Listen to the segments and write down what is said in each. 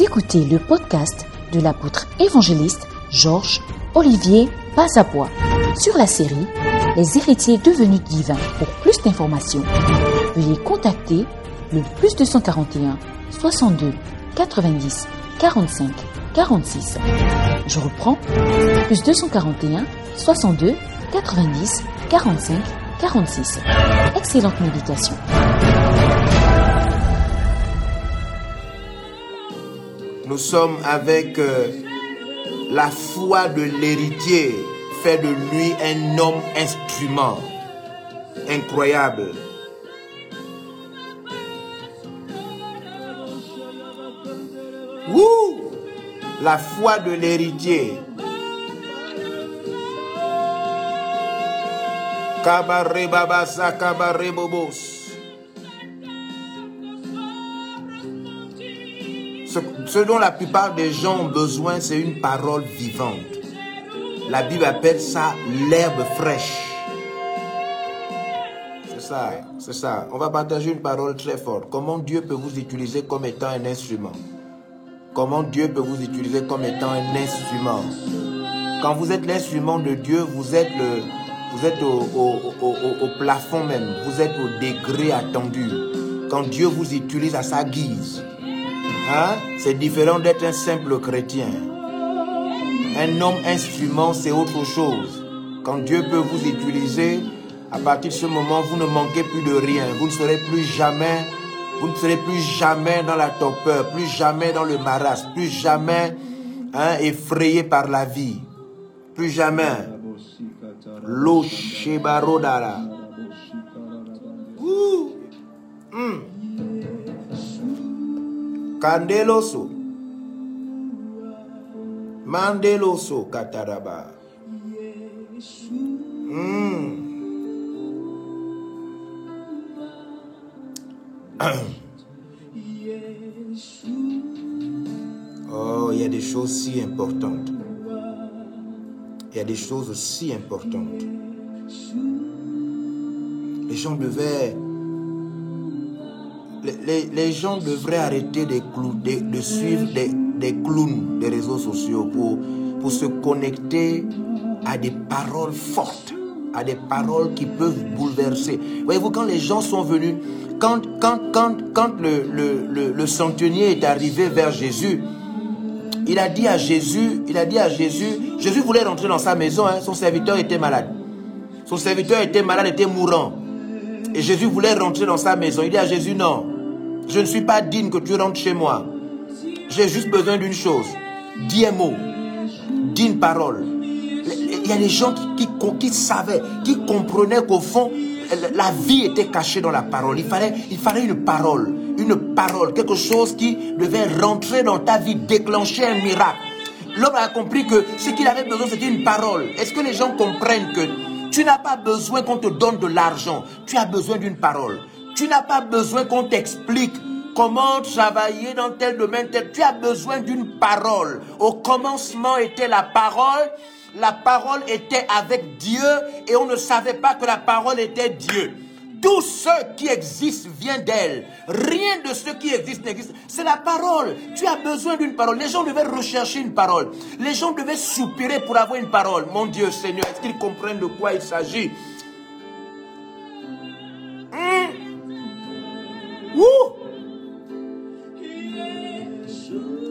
Écoutez le podcast de l'apôtre évangéliste Georges Olivier Pazabois sur la série Les héritiers devenus divins. Pour plus d'informations, veuillez contacter le plus 241 62 90 45 46. Je reprends plus 241 62 90 45 46. Excellente méditation. Nous sommes avec euh, la foi de l'héritier, fait de lui un homme instrument. Incroyable. Wouh La foi de l'héritier. Kabare babasa Ce, dont la plupart des gens ont besoin, c'est une parole vivante. La Bible appelle ça l'herbe fraîche. C'est ça, c'est ça. On va partager une parole très forte. Comment Dieu peut vous utiliser comme étant un instrument? Comment Dieu peut vous utiliser comme étant un instrument? Quand vous êtes l'instrument de Dieu, vous êtes, le, vous êtes au plafond même. Vous êtes au degré attendu. Quand Dieu vous utilise à sa guise. Hein? C'est différent d'être un simple chrétien. Un homme instrument, c'est autre chose. Quand Dieu peut vous utiliser, à partir de ce moment, vous ne manquez plus de rien. Vous ne serez plus jamais, dans la torpeur, plus jamais dans le marasme, plus jamais hein, effrayé par la vie. Plus jamais. Hmm. Candeloso. Mandeloso Kataraba. Hmm. Oh, il y a des choses si importantes. Il y a des choses si importantes. Les gens devaient les, gens devraient arrêter de, de- suivre des, des clowns des réseaux sociaux pour, pour se connecter à des paroles fortes, à des paroles qui peuvent bouleverser. Voyez-vous, quand les gens sont venus, quand, quand, quand, quand le, le, le, le centenier est arrivé vers Jésus, il a dit à Jésus, il a dit à Jésus, Jésus voulait rentrer dans sa maison, hein, son serviteur était malade. Son serviteur était malade, était mourant. Et Jésus voulait rentrer dans sa maison. Il dit à Jésus, non, je ne suis pas digne que tu rentres chez moi. J'ai juste besoin d'une chose. Dis un mot. Dis une parole. Il y a des gens qui, savaient, qui comprenaient qu'au fond, la vie était cachée dans la parole. Il fallait, il fallait une parole. Une parole. Quelque chose qui devait rentrer dans ta vie, déclencher un miracle. L'homme a compris que ce qu'il avait besoin, c'était une parole. Est-ce que les gens comprennent que tu n'as pas besoin qu'on te donne de l'argent. Tu as besoin d'une parole. Tu n'as pas besoin qu'on t'explique comment travailler dans tel domaine. Tu as besoin d'une parole. Au commencement était la parole. La parole était avec Dieu et on ne savait pas que la parole était Dieu. Tout ce qui existe vient d'elle. Rien de ce qui existe n'existe. C'est la parole. Tu as besoin d'une parole. Les gens devaient rechercher une parole. Les gens devaient soupirer pour avoir une parole. Mon Dieu Seigneur, est-ce qu'ils comprennent de quoi il s'agit? Hmm?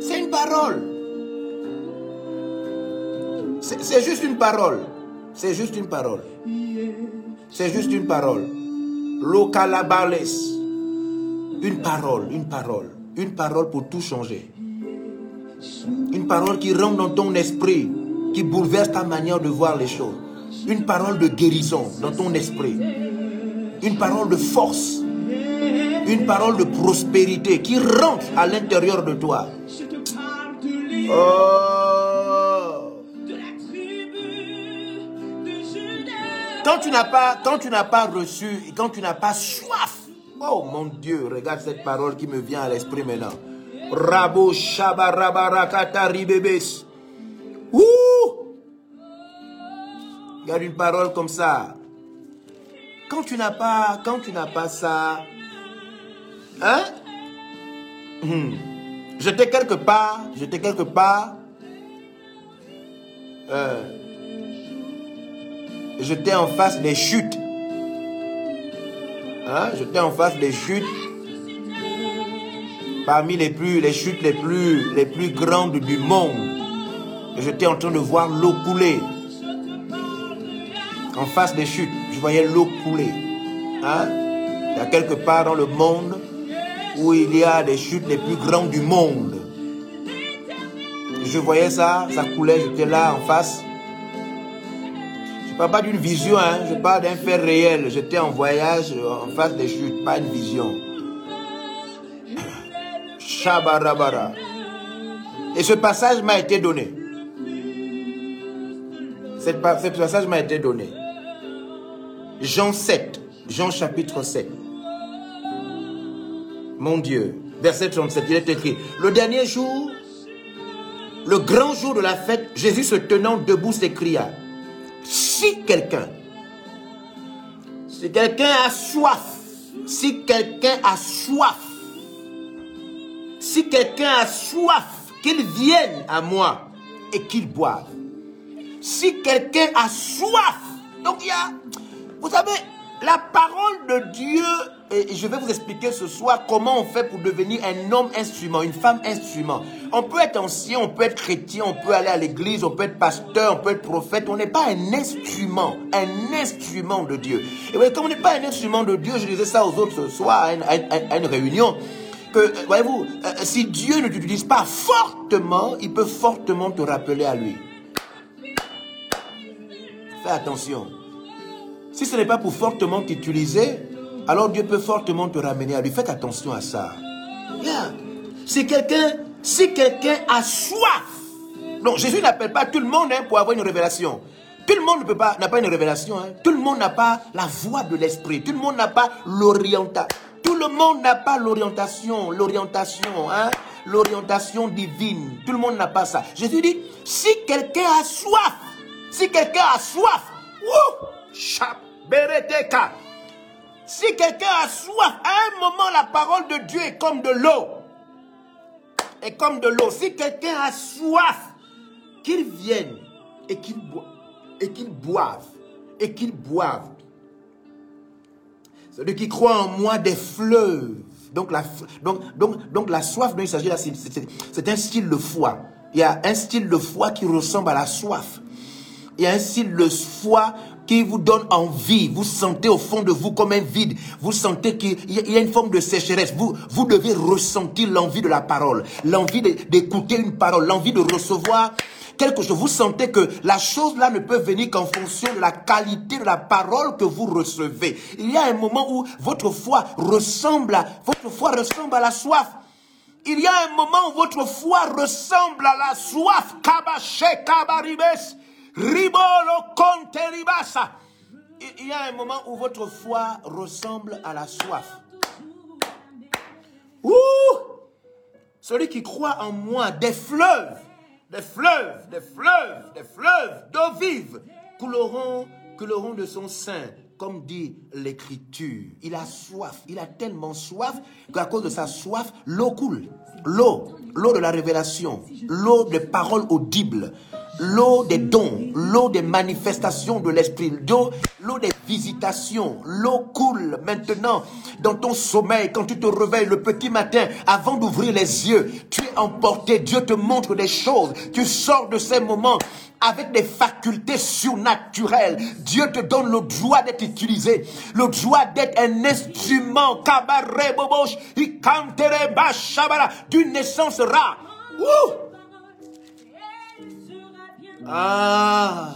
C'est une parole. C'est juste une parole. C'est juste une parole. C'est juste une parole. Localabales. Une parole, une parole. Une parole pour tout changer. Une parole qui rentre dans ton esprit, qui bouleverse ta manière de voir les choses. Une parole de guérison dans ton esprit. Une parole de force. Une parole de prospérité qui rentre à l'intérieur de toi. Oh. Quand tu n'as pas, quand tu n'as pas reçu, quand tu n'as pas soif, oh mon Dieu, regarde cette parole qui me vient à l'esprit maintenant. Rabo shabarabarakata ribebes. Ouh! Regarde une parole comme ça. Quand tu n'as pas, quand tu n'as pas ça, hein? Hmm. J'étais quelque part, j'étais quelque part. Euh, j'étais en face des chutes. Hein? J'étais en face des chutes. Parmi les plus, les chutes les plus, grandes du monde. J'étais en train de voir l'eau couler. En face des chutes, je voyais l'eau couler. Hein? Il y a quelque part dans le monde où il y a des chutes les plus grandes du monde. Je voyais ça, ça coulait, j'étais là en face. Parle pas d'une vision, hein, je parle d'un fait réel. J'étais en voyage en face des chutes, pas une vision. Shabarabara. Et ce passage m'a été donné. Ce passage m'a été donné. Jean 7, Jean chapitre 7. Mon Dieu, verset 37, il est écrit, le dernier jour, le grand jour de la fête, Jésus se tenant debout s'écria, si quelqu'un, si quelqu'un a soif, si quelqu'un a soif, si quelqu'un a soif, qu'il vienne à moi et qu'il boive. Si quelqu'un a soif, donc il y a, vous savez, la parole de Dieu, et je vais vous expliquer ce soir comment on fait pour devenir un homme instrument, une femme instrument. On peut être ancien, on peut être chrétien, on peut aller à l'église, on peut être pasteur, on peut être prophète. On n'est pas un instrument, un instrument de Dieu. Et voyez, comme on n'est pas un instrument de Dieu, je disais ça aux autres ce soir à une, réunion, que, euh, voyez-vous, euh, si Dieu ne t'utilise pas fortement, il peut fortement te rappeler à lui. Fais attention. Si ce n'est pas pour fortement t'utiliser, alors Dieu peut fortement te ramener à lui. Faites attention à ça. Si quelqu'un si quelqu'un a soif, non, Jésus n'appelle pas tout le monde hein, pour avoir une révélation. Tout le monde n'a pas une révélation. Hein. Tout le monde n'a pas la voix de l'esprit. Tout le monde n'a pas l'orientation. Tout le monde n'a pas l'orientation, l'orientation, hein, l'orientation divine. Tout le monde n'a pas ça. Jésus dit, si quelqu'un a soif, si quelqu'un a soif, si quelqu'un a soif, à un moment, la parole de Dieu est comme de l'eau. Est comme de l'eau. Si quelqu'un a soif, qu'il vienne et qu'il boive. Et qu'il boive. Et qu'il boive. Celui qui croit en moi des fleuves. Donc la, donc, donc, donc la soif dont il s'agit là, c'est un style de foi. Il y a un style de foi qui ressemble à la soif. Il y a un style de foi qui vous donne envie. Vous sentez au fond de vous comme un vide. Vous sentez qu'il y a une forme de sécheresse. Vous, vous devez ressentir l'envie de la parole, l'envie d'écouter une parole, l'envie de recevoir quelque chose. Vous sentez que la chose là ne peut venir qu'en fonction de la qualité de la parole que vous recevez. Il y a un moment où votre foi ressemble à, votre foi ressemble à la soif. Il y a un moment où votre foi ressemble à la soif. Kabache, kabaribes. Ribolo conte ribasa. Il y a un moment où votre foi ressemble à la soif. Ouh! Celui qui croit en moi, des fleuves, des fleuves, des fleuves, des fleuves d'eau vive couleront, couleront de son sein, comme dit l'Écriture. Il a soif, il a tellement soif qu'à cause de sa soif, l'eau coule. L'eau, l'eau de la révélation, l'eau des paroles audibles, l'eau des dons, l'eau des manifestations de l'esprit, l'eau, des visitations, l'eau coule maintenant dans ton sommeil quand tu te réveilles le petit matin avant d'ouvrir les yeux. Tu es emporté, Dieu te montre des choses, tu sors de ces moments avec des facultés surnaturelles. Dieu te donne le droit d'être utilisé, le droit d'être un instrument, d'une naissance rare. Ah,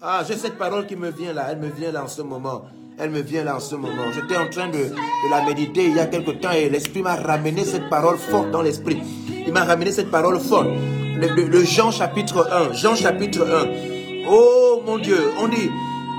ah j'ai cette parole qui me vient là, elle me vient là en ce moment. Elle me vient là en ce moment. J'étais en train de, la méditer il y a quelque temps et l'Esprit m'a ramené cette parole forte dans l'Esprit. Il m'a ramené cette parole forte. Le, Jean chapitre 1. Jean chapitre 1. Oh mon Dieu, on dit,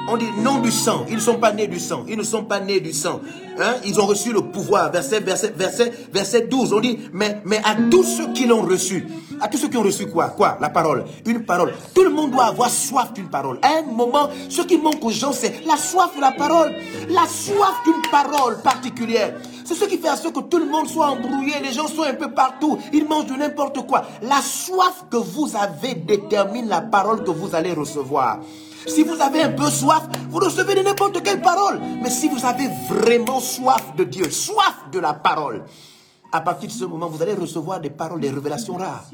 On dit non du sang. Ils ne sont pas nés du sang. Ils ne sont pas nés du sang. Hein? Ils ont reçu le pouvoir. Verset, verset, verset, verset 12. On dit, mais, mais à tous ceux qui l'ont reçu, à tous ceux qui ont reçu quoi? Quoi? La parole. Une parole. Tout le monde doit avoir soif d'une parole. À un moment, ce qui manque aux gens, c'est la soif de la parole. La soif d'une parole particulière. C'est ce qui fait que tout le monde soit embrouillé, les gens sont un peu partout, ils mangent de n'importe quoi. La soif que vous avez détermine la parole que vous allez recevoir. Si vous avez un peu soif, vous recevez de n'importe quelle parole. Mais si vous avez vraiment soif de Dieu, soif de la parole, à partir de ce moment, vous allez recevoir des paroles, des révélations rares.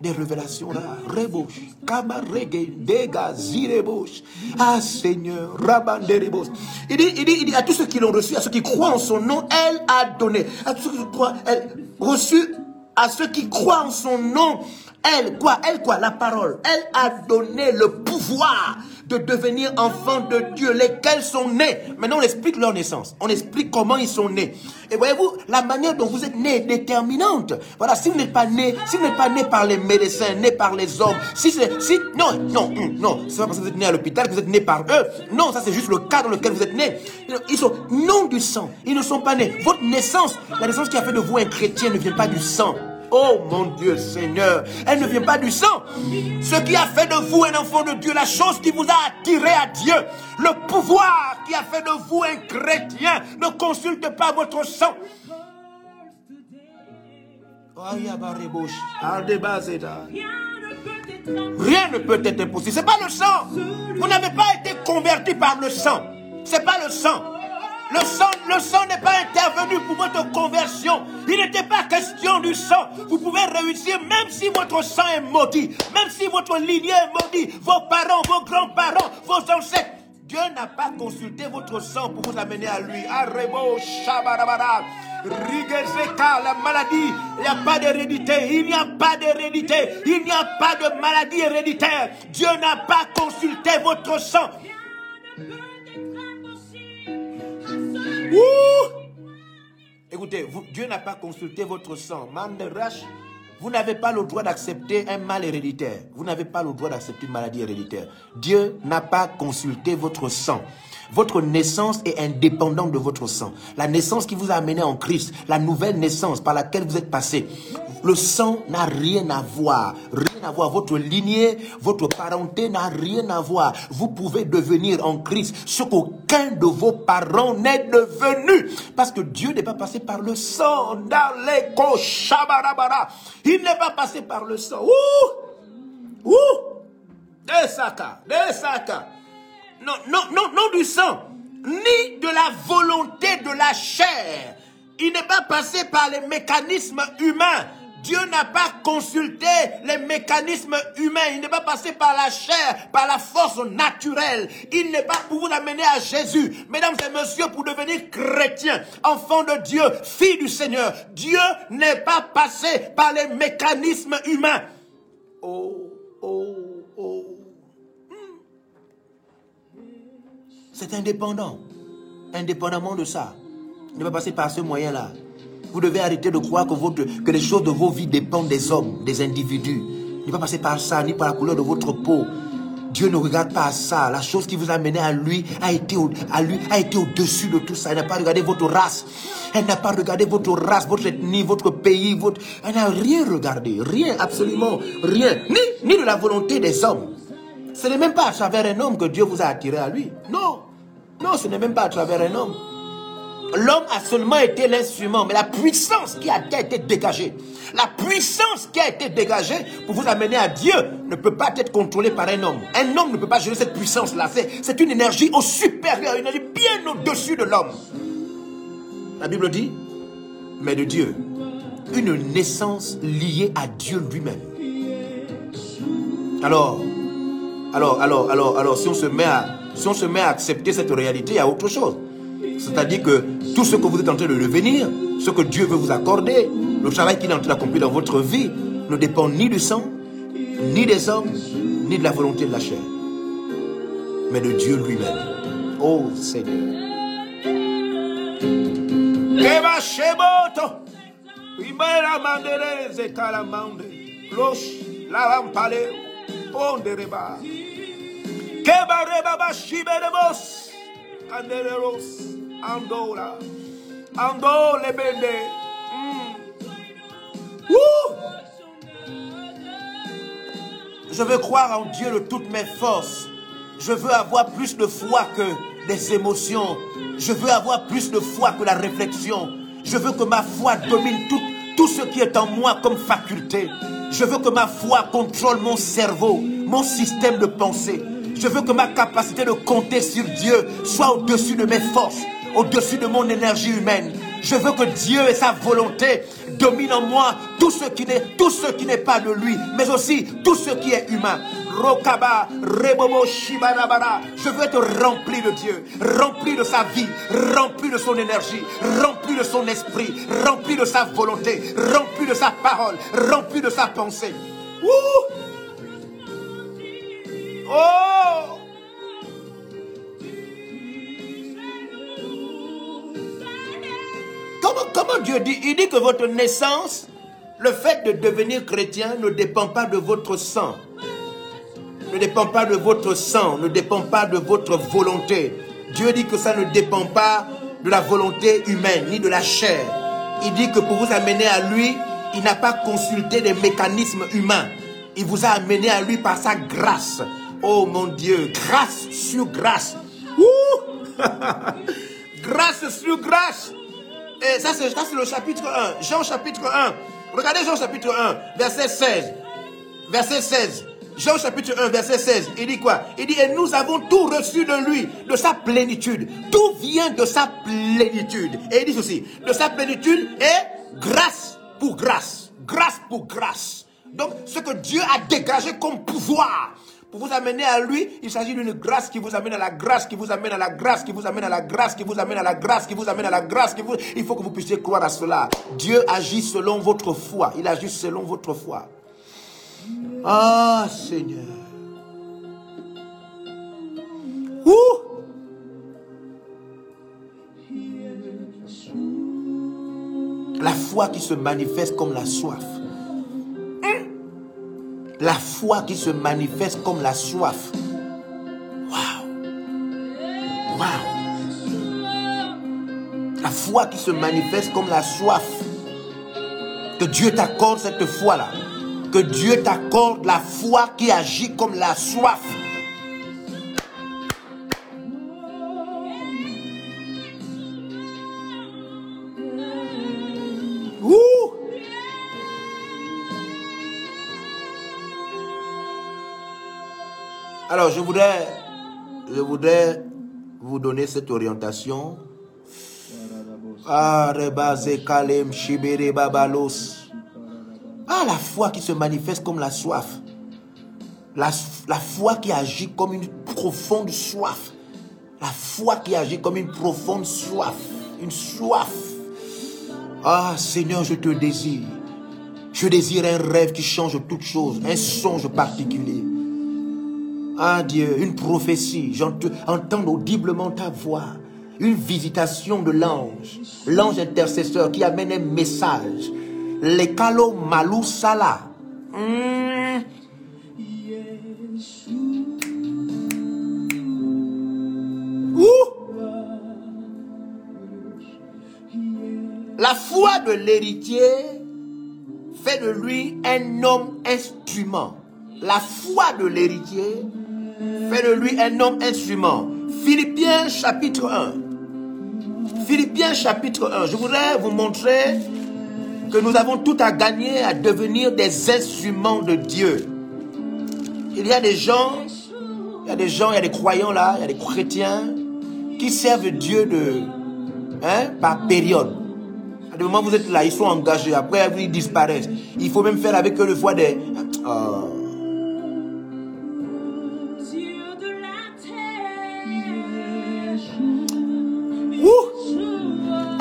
Des révélations rares. Rebouche, kamarege, dega, zirebouche. Ah Seigneur, rabanderebouche. Il dit, il dit, il dit à tous ceux qui l'ont reçu, à ceux qui croient en son nom, elle a donné. À tous ceux qui croient, elle reçu à ceux qui croient en son nom, elle, quoi Elle, quoi La parole. Elle a donné le pouvoir de devenir enfants de Dieu, lesquels sont nés. Maintenant, on explique leur naissance. On explique comment ils sont nés. Et voyez-vous, la manière dont vous êtes nés est déterminante. Voilà, si vous n'êtes pas né, si vous n'êtes pas né par les médecins, né par les hommes, si c'est, si, non, non, hum, non, c'est pas parce que vous êtes né à l'hôpital que vous êtes né par eux. Non, ça c'est juste le cas dans lequel vous êtes né. Ils sont non du sang. Ils ne sont pas nés. Votre naissance, la naissance qui a fait de vous un chrétien ne vient pas du sang. Oh mon Dieu Seigneur, elle ne vient pas du sang. Ce qui a fait de vous un enfant de Dieu, la chose qui vous a attiré à Dieu, le pouvoir qui a fait de vous un chrétien, ne consulte pas votre sang. Rien ne peut être impossible. C'est pas le sang. Vous n'avez pas été converti par le sang. C'est pas le sang. Le sang, n'est pas intervenu pour votre conversion. Il n'était pas question du sang. Vous pouvez réussir même si votre sang est maudit, même si votre lignée est maudite, vos parents, vos grands-parents, vos ancêtres. Dieu n'a pas consulté votre sang pour vous amener à lui. Arrebo, shabarabara, rigezeka, la maladie. Il n'y a pas d'hérédité. Il n'y a pas d'hérédité. Il n'y a pas de maladie héréditaire. Dieu n'a pas consulté votre sang. Écoutez, Dieu n'a pas consulté votre sang. vous n'avez pas le droit d'accepter un mal héréditaire. Vous n'avez pas le droit d'accepter une maladie héréditaire. Dieu n'a pas consulté votre sang. Votre naissance est indépendante de votre sang. La naissance qui vous a amené en Christ, la nouvelle naissance par laquelle vous êtes passé, le sang n'a rien à voir. Rien à voir. Votre lignée, votre parenté n'a rien à voir. Vous pouvez devenir en Christ ce qu'aucun de vos parents n'est devenu. Parce que Dieu n'est pas passé par le sang. Il n'est pas passé par le sang. Ouh! Ouh! Des sakas. Des sakas non, non, non, non du sang, ni de la volonté de la chair. Il n'est pas passé par les mécanismes humains. Dieu n'a pas consulté les mécanismes humains. Il n'est pas passé par la chair, par la force naturelle. Il n'est pas pour vous amener à Jésus. Mesdames et messieurs, pour devenir chrétien, enfant de Dieu, fille du Seigneur, Dieu n'est pas passé par les mécanismes humains. Oh, oh. C'est indépendant. Indépendamment de ça. Ne va passer par ce moyen-là. Vous devez arrêter de croire que, que les choses de vos vies dépendent des hommes, des individus. Ne va passer par ça, ni par la couleur de votre peau. Dieu ne regarde pas ça. La chose qui vous a mené à lui a été, à lui, a été au-dessus de tout ça. Elle n'a pas regardé votre race. Elle n'a pas regardé votre race, votre ethnie, votre pays. Votre... Elle n'a rien regardé. Rien, absolument rien. Ni, ni de la volonté des hommes. Ce n'est même pas à travers un homme que Dieu vous a attiré à lui. Non. Non, ce n'est même pas à travers un homme. L'homme a seulement été l'instrument, mais la puissance qui a été dégagée, la puissance qui a été dégagée pour vous amener à Dieu ne peut pas être contrôlée par un homme. Un homme ne peut pas gérer cette puissance-là. C'est une énergie au supérieur, une énergie bien au-dessus de l'homme. La Bible dit, mais de Dieu, une naissance liée à Dieu lui-même. Alors, alors, alors, alors, alors, si on se met à, si on se met à accepter cette réalité, il y a autre chose. C'est-à-dire que tout ce que vous êtes en train de devenir, ce que Dieu veut vous accorder, le travail qu'il est en train d'accomplir dans votre vie, ne dépend ni du sang, ni des hommes, ni de la volonté de la chair, mais de Dieu lui-même. Oh Seigneur. Mm. Wouh! Je veux croire en Dieu de toutes mes forces. Je veux avoir plus de foi que des émotions. Je veux avoir plus de foi que la réflexion. Je veux que ma foi domine tout ce qui est en moi comme faculté. Je veux que ma foi contrôle mon cerveau, mon système de pensée. Je veux que ma capacité de compter sur Dieu soit au-dessus de mes forces, au-dessus de mon énergie humaine. Je veux que Dieu et sa volonté dominent en moi tout ce qui n'est pas de lui, mais aussi tout ce qui est humain. Rokaba, Rebobo, Shibarabara. Je veux être rempli de Dieu, rempli de sa vie, rempli de son énergie, rempli de son esprit, rempli de sa volonté, rempli de sa parole, rempli de sa pensée. Oh! Comment, comment Dieu dit Il dit que votre naissance, le fait de devenir chrétien ne dépend pas de votre sang. Ne dépend pas de votre sang, ne dépend pas de votre volonté. Dieu dit que ça ne dépend pas de la volonté humaine ni de la chair. Il dit que pour vous amener à lui, il n'a pas consulté des mécanismes humains. Il vous a amené à lui par sa grâce. Oh mon Dieu, grâce sur grâce. Ouh! grâce sur grâce. Et ça, c'est le chapitre 1. Jean chapitre 1. Regardez Jean chapitre 1, verset 16. Verset 16. Jean chapitre 1, verset 16. Il dit quoi? Il dit, et nous avons tout reçu de lui, de sa plénitude. Tout vient de sa plénitude. Et il dit ceci, de sa plénitude et grâce pour grâce. Grâce pour grâce. Donc, ce que Dieu a dégagé comme pouvoir pour vous amener à lui, il s'agit d'une grâce qui vous amène à la grâce, qui vous amène à la grâce, qui vous amène à la grâce, qui vous amène à la grâce, qui vous amène à la grâce. Il faut que vous puissiez croire à cela. Dieu agit selon votre foi. Il agit selon votre foi. Ah, Seigneur. Ouh! La foi qui se manifeste comme la soif. La foi qui se manifeste comme la soif. Waouh! Waouh! La foi qui se manifeste comme la soif. Que Dieu t'accorde cette foi-là. Que Dieu t'accorde la foi qui agit comme la soif. Je voudrais, je voudrais vous donner cette orientation. Ah, la foi qui se manifeste comme la soif. La, la foi qui agit comme une profonde soif. La foi qui agit comme une profonde soif. Une soif. Ah, Seigneur, je te désire. Je désire un rêve qui change toute chose, un songe particulier. Ah Dieu, une prophétie, j'entends audiblement ta voix, une visitation de l'ange, l'ange intercesseur qui amène un message. Les kalo malou sala. Hmm. La foi de l'héritier fait de lui un homme instrument. La foi de l'héritier fait de lui un homme instrument. Philippiens chapitre 1. Philippiens chapitre 1. Je voudrais vous montrer que nous avons tout à gagner à devenir des instruments de Dieu. Il y a des gens, il y a des gens, il y a des croyants là, il y a des chrétiens qui servent Dieu de, hein, par période. À des moments vous êtes là, ils sont engagés, après ils disparaissent. Il faut même faire avec eux le fois des... Oh.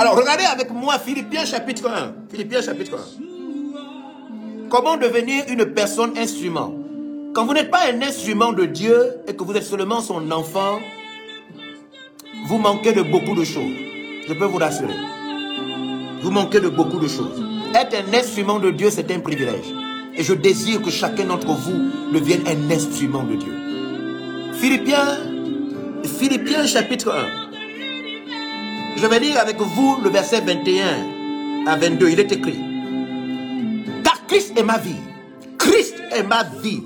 Alors regardez avec moi Philippiens chapitre 1. Philippiens chapitre 1. Comment devenir une personne instrument? Quand vous n'êtes pas un instrument de Dieu et que vous êtes seulement son enfant, vous manquez de beaucoup de choses. Je peux vous rassurer. Vous manquez de beaucoup de choses. Être un instrument de Dieu, c'est un privilège. Et je désire que chacun d'entre vous devienne un instrument de Dieu. Philippiens, Philippiens chapitre 1. Je vais lire avec vous le verset 21 à 22. Il est écrit. Car Christ est ma vie. Christ est ma vie.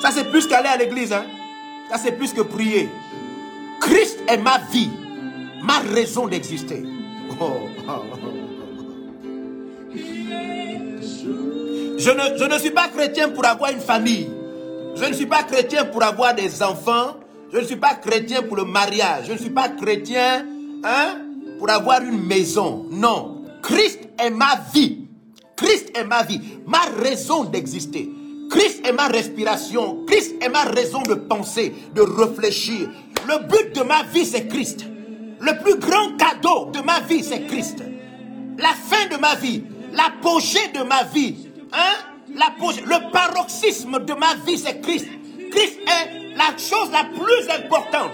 Ça c'est plus qu'aller à l'église. Hein? Ça c'est plus que prier. Christ est ma vie. Ma raison d'exister. Oh. Je ne, je ne suis pas chrétien pour avoir une famille. Je ne suis pas chrétien pour avoir des enfants. Je ne suis pas chrétien pour le mariage. Je ne suis pas chrétien hein, pour avoir une maison. Non. Christ est ma vie. Christ est ma vie. Ma raison d'exister. Christ est ma respiration. Christ est ma raison de penser, de réfléchir. Le but de ma vie, c'est Christ. Le plus grand cadeau de ma vie, c'est Christ. La fin de ma vie, l'apogée de ma vie, hein, le paroxysme de ma vie, c'est Christ. Christ est la chose la plus importante.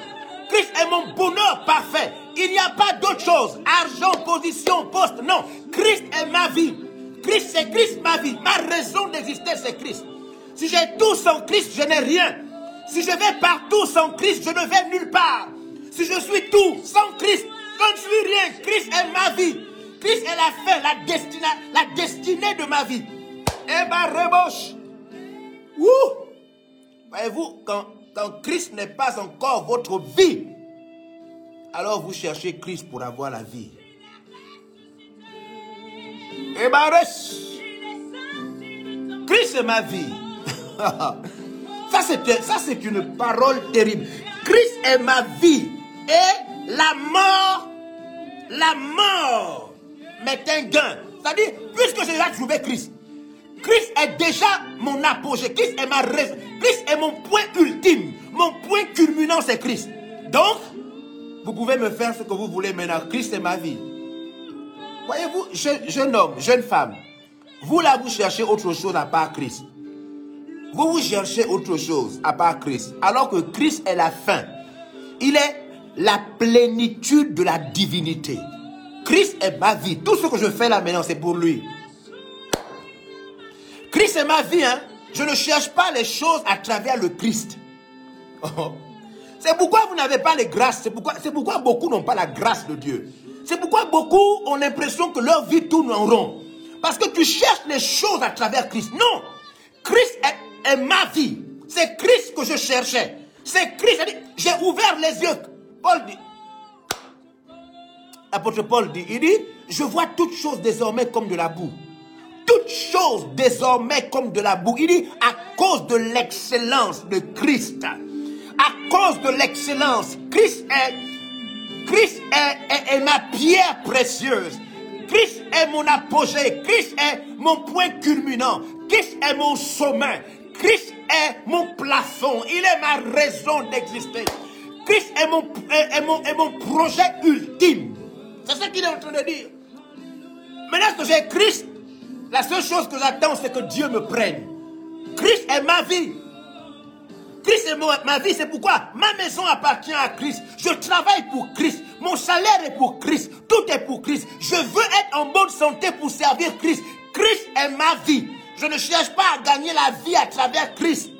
Christ est mon bonheur parfait. Il n'y a pas d'autre chose. Argent, position, poste. Non. Christ est ma vie. Christ, c'est Christ ma vie. Ma raison d'exister, c'est Christ. Si j'ai tout sans Christ, je n'ai rien. Si je vais partout sans Christ, je ne vais nulle part. Si je suis tout sans Christ, je ne suis rien. Christ est ma vie. Christ est la fin, la la destinée de ma vie. Eh ben, reboche. Ouh. Voyez-vous, quand, quand Christ n'est pas encore votre vie, alors vous cherchez Christ pour avoir la vie. Eh ben, Christ est ma vie. ça, c'est, ça, c'est une parole terrible. Christ est ma vie. Et la mort, la mort m'est un gain. C'est-à-dire, puisque j'ai déjà trouvé Christ, Christ est déjà mon apogée. Christ est ma raison. Christ est mon point ultime. Mon point culminant, c'est Christ. Donc, vous pouvez me faire ce que vous voulez maintenant. Christ est ma vie. Voyez-vous, jeune, homme, jeune femme, vous là, vous cherchez autre chose à part Christ. Vous vous cherchez autre chose à part Christ. Alors que Christ est la fin. Il est la plénitude de la divinité. Christ est ma vie. Tout ce que je fais là maintenant, c'est pour lui. Christ est ma vie. Hein? Je ne cherche pas les choses à travers le Christ. C'est pourquoi vous n'avez pas les grâces. C'est pourquoi, c'est pourquoi beaucoup n'ont pas la grâce de Dieu. C'est pourquoi beaucoup ont l'impression que leur vie tourne en rond. Parce que tu cherches les choses à travers Christ. Non. Christ est, ma vie. C'est Christ que je cherchais. C'est Christ. J'ai ouvert les yeux. Paul dit. L'apôtre Paul dit, il dit, je vois toutes choses désormais comme de la boue toutes choses désormais comme de la boue. À cause de l'excellence de Christ. À cause de l'excellence, Christ est, Christ est, ma pierre précieuse. Christ est mon apogée. Christ est mon point culminant. Christ est mon sommet. Christ est mon plafond. Il est ma raison d'exister. Christ est mon projet ultime. C'est ce qu'il est en train de dire. Maintenant que j'ai Christ, la seule chose que j'attends, c'est que Dieu me prenne. Christ est ma vie. Christ est ma vie, c'est pourquoi ma maison appartient à Christ. Je travaille pour Christ. Mon salaire est pour Christ. Tout est pour Christ. Je veux être en bonne santé pour servir Christ. Christ est ma vie. Je ne cherche pas à gagner la vie à travers Christ.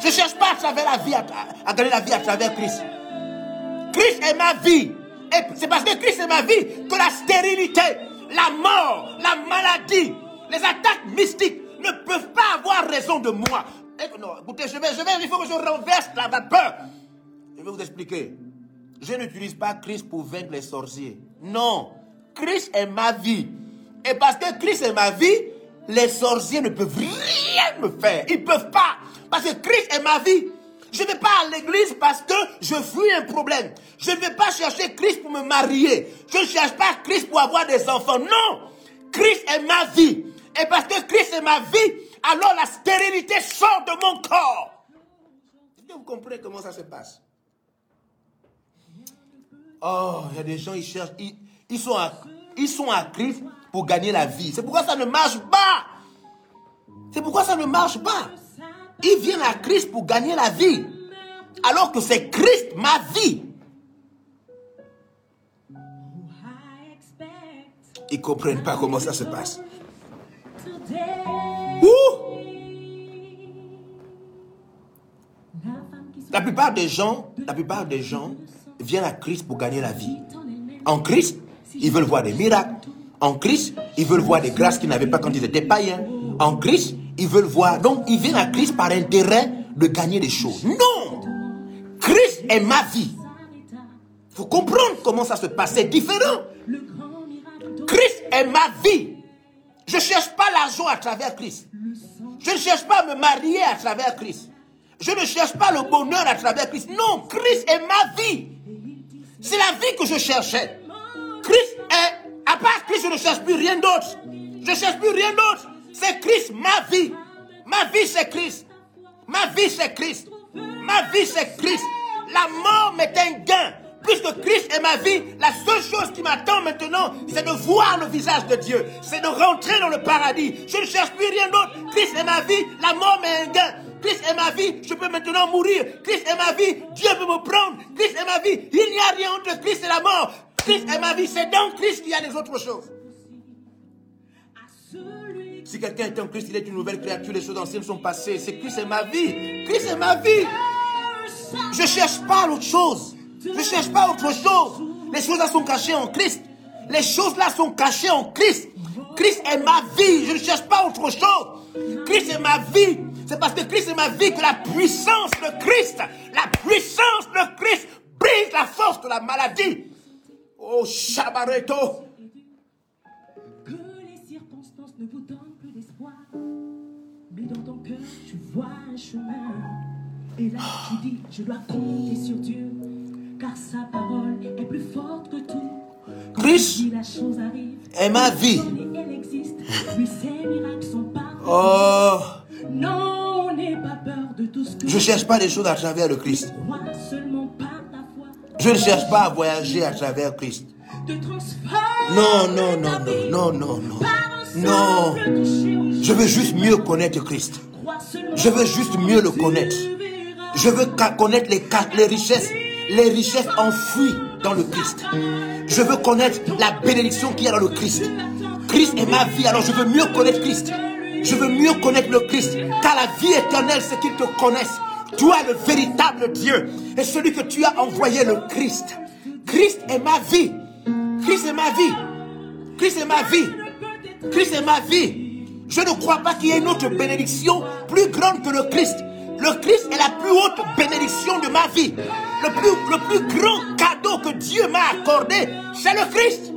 Je ne cherche pas à, travers la vie à gagner la vie à travers Christ. Christ est ma vie. C'est parce que Christ est ma vie que la stérilité, la mort, la maladie, les attaques mystiques ne peuvent pas avoir raison de moi. écoutez, je vais, je vais, il faut que je renverse la vapeur. Je vais vous expliquer. Je n'utilise pas Christ pour vaincre les sorciers. Non. Christ est ma vie. Et parce que Christ est ma vie, les sorciers ne peuvent rien me faire. Ils ne peuvent pas. Parce que Christ est ma vie. Je ne vais pas à l'église parce que je fuis un problème. Je ne vais pas chercher Christ pour me marier. Je ne cherche pas Christ pour avoir des enfants. Non. Christ est ma vie. Et parce que Christ est ma vie, alors la stérilité sort de mon corps. Est-ce que vous comprenez comment ça se passe? Oh, il y a des gens, ils cherchent, ils, sont ils sont à Christ pour gagner la vie. C'est pourquoi ça ne marche pas. C'est pourquoi ça ne marche pas. Ils viennent à Christ pour gagner la vie. Alors que c'est Christ, ma vie. Ils ne comprennent pas comment ça se passe. Ouh! La plupart des gens, la plupart des gens viennent à Christ pour gagner la vie. En Christ, ils veulent voir des miracles. En Christ, ils veulent voir des grâces qu'ils n'avaient pas quand ils étaient païens. En Christ, ils veulent voir. Donc, ils viennent à Christ par intérêt de gagner des choses. Non! Christ est ma vie. Il faut comprendre comment ça se passe. C'est différent. Christ est ma vie. Je ne cherche pas l'argent à travers Christ. Je ne cherche pas à me marier à travers Christ. Je ne cherche pas le bonheur à travers Christ. Non, Christ est ma vie. C'est la vie que je cherchais. Christ est, à part Christ, je ne cherche plus rien d'autre. Je ne cherche plus rien d'autre. C'est Christ, ma vie. Ma vie, c'est Christ. Ma vie, c'est Christ. Ma vie, c'est Christ. La mort m'est un gain. Puisque Christ est ma vie, la seule chose qui m'attend maintenant, c'est de voir le visage de Dieu. C'est de rentrer dans le paradis. Je ne cherche plus rien d'autre. Christ est ma vie, la mort m'est un gain. Christ est ma vie, je peux maintenant mourir. Christ est ma vie, Dieu peut me prendre. Christ est ma vie, il n'y a rien entre Christ et la mort. Christ est ma vie, c'est dans Christ qu'il y a des autres choses. Si quelqu'un est en Christ, il est une nouvelle créature, les choses anciennes sont passées. C'est Christ est ma vie. Christ est ma vie. Je ne cherche pas l'autre chose. Je ne cherche pas autre chose. Les choses là sont cachées en Christ. Les choses là sont cachées en Christ. Christ est ma vie. Je ne cherche pas autre chose. Christ est ma vie. C'est parce que Christ est ma vie que la puissance de Christ, la puissance de Christ brise la force de la maladie. Oh, Shabareto. Chemin. Et là, tu dis, je dois compter sur Dieu. Car sa parole est plus forte que tout. Christ est ma vie. Oh, Non, n'aie pas peur de tout ce que je ne cherche pas les choses à travers le Christ. Je ne cherche pas à voyager à travers Christ. Non, non, non, non, non, non, non. Non. Je veux juste mieux connaître Christ. Je veux juste mieux le connaître. Je veux connaître les, richesses, les richesses enfouies dans le Christ. Je veux connaître la bénédiction qu'il y a dans le Christ. Christ est ma vie, alors je veux mieux connaître Christ. Je veux mieux connaître le Christ. Car la vie éternelle, c'est qu'ils te connaissent. Toi, le véritable Dieu, et celui que tu as envoyé, le Christ. Christ est ma vie. Christ est ma vie. Christ est ma vie. Christ est ma vie. Je ne crois pas qu'il y ait une autre bénédiction plus grande que le Christ. Le Christ est la plus haute bénédiction de ma vie. Le plus, le plus grand cadeau que Dieu m'a accordé, c'est le Christ.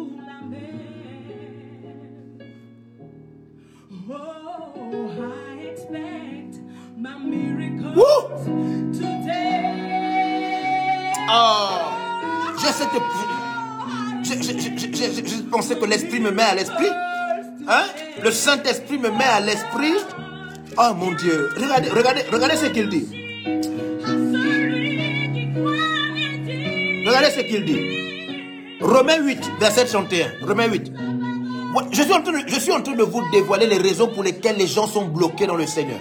Oh, I expect my miracle Woo! today. Oh, je sais que. Je, je- je- je- je- je pensais que l'Esprit me met à l'Esprit. Hein? Le Saint-Esprit me met à l'Esprit. Oh mon Dieu. Regardez, regardez, regardez ce qu'il dit. Regardez ce qu'il dit. Romains 8, verset 31. Romains 8. Moi, Je suis, en train de, je suis en train de vous dévoiler les raisons pour lesquelles les gens sont bloqués dans le Seigneur.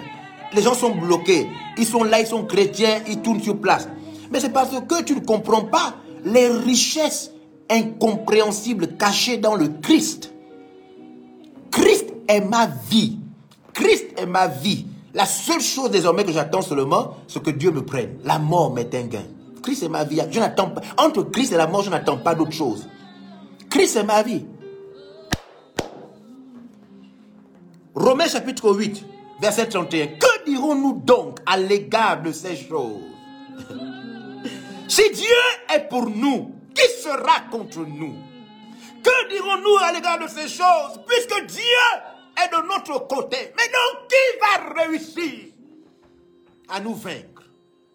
Les gens sont bloqués. Ils sont là, ils sont chrétiens, ils tournent sur place. Mais c'est parce que tu ne comprends pas les richesses incompréhensibles cachées dans le Christ. Christ est ma vie. Christ est ma vie. La seule chose désormais que j'attends seulement, c'est que Dieu me prenne. La mort m'est un gain. Christ est ma vie. Je pas. Entre Christ et la mort, je n'attends pas d'autre chose. Christ est ma vie. Romains chapitre 8, verset 31. Que dirons-nous donc à l'égard de ces choses? Si Dieu est pour nous, qui sera contre nous? Que dirons-nous à l'égard de ces choses Puisque Dieu est de notre côté? Maintenant, qui va réussir à nous vaincre?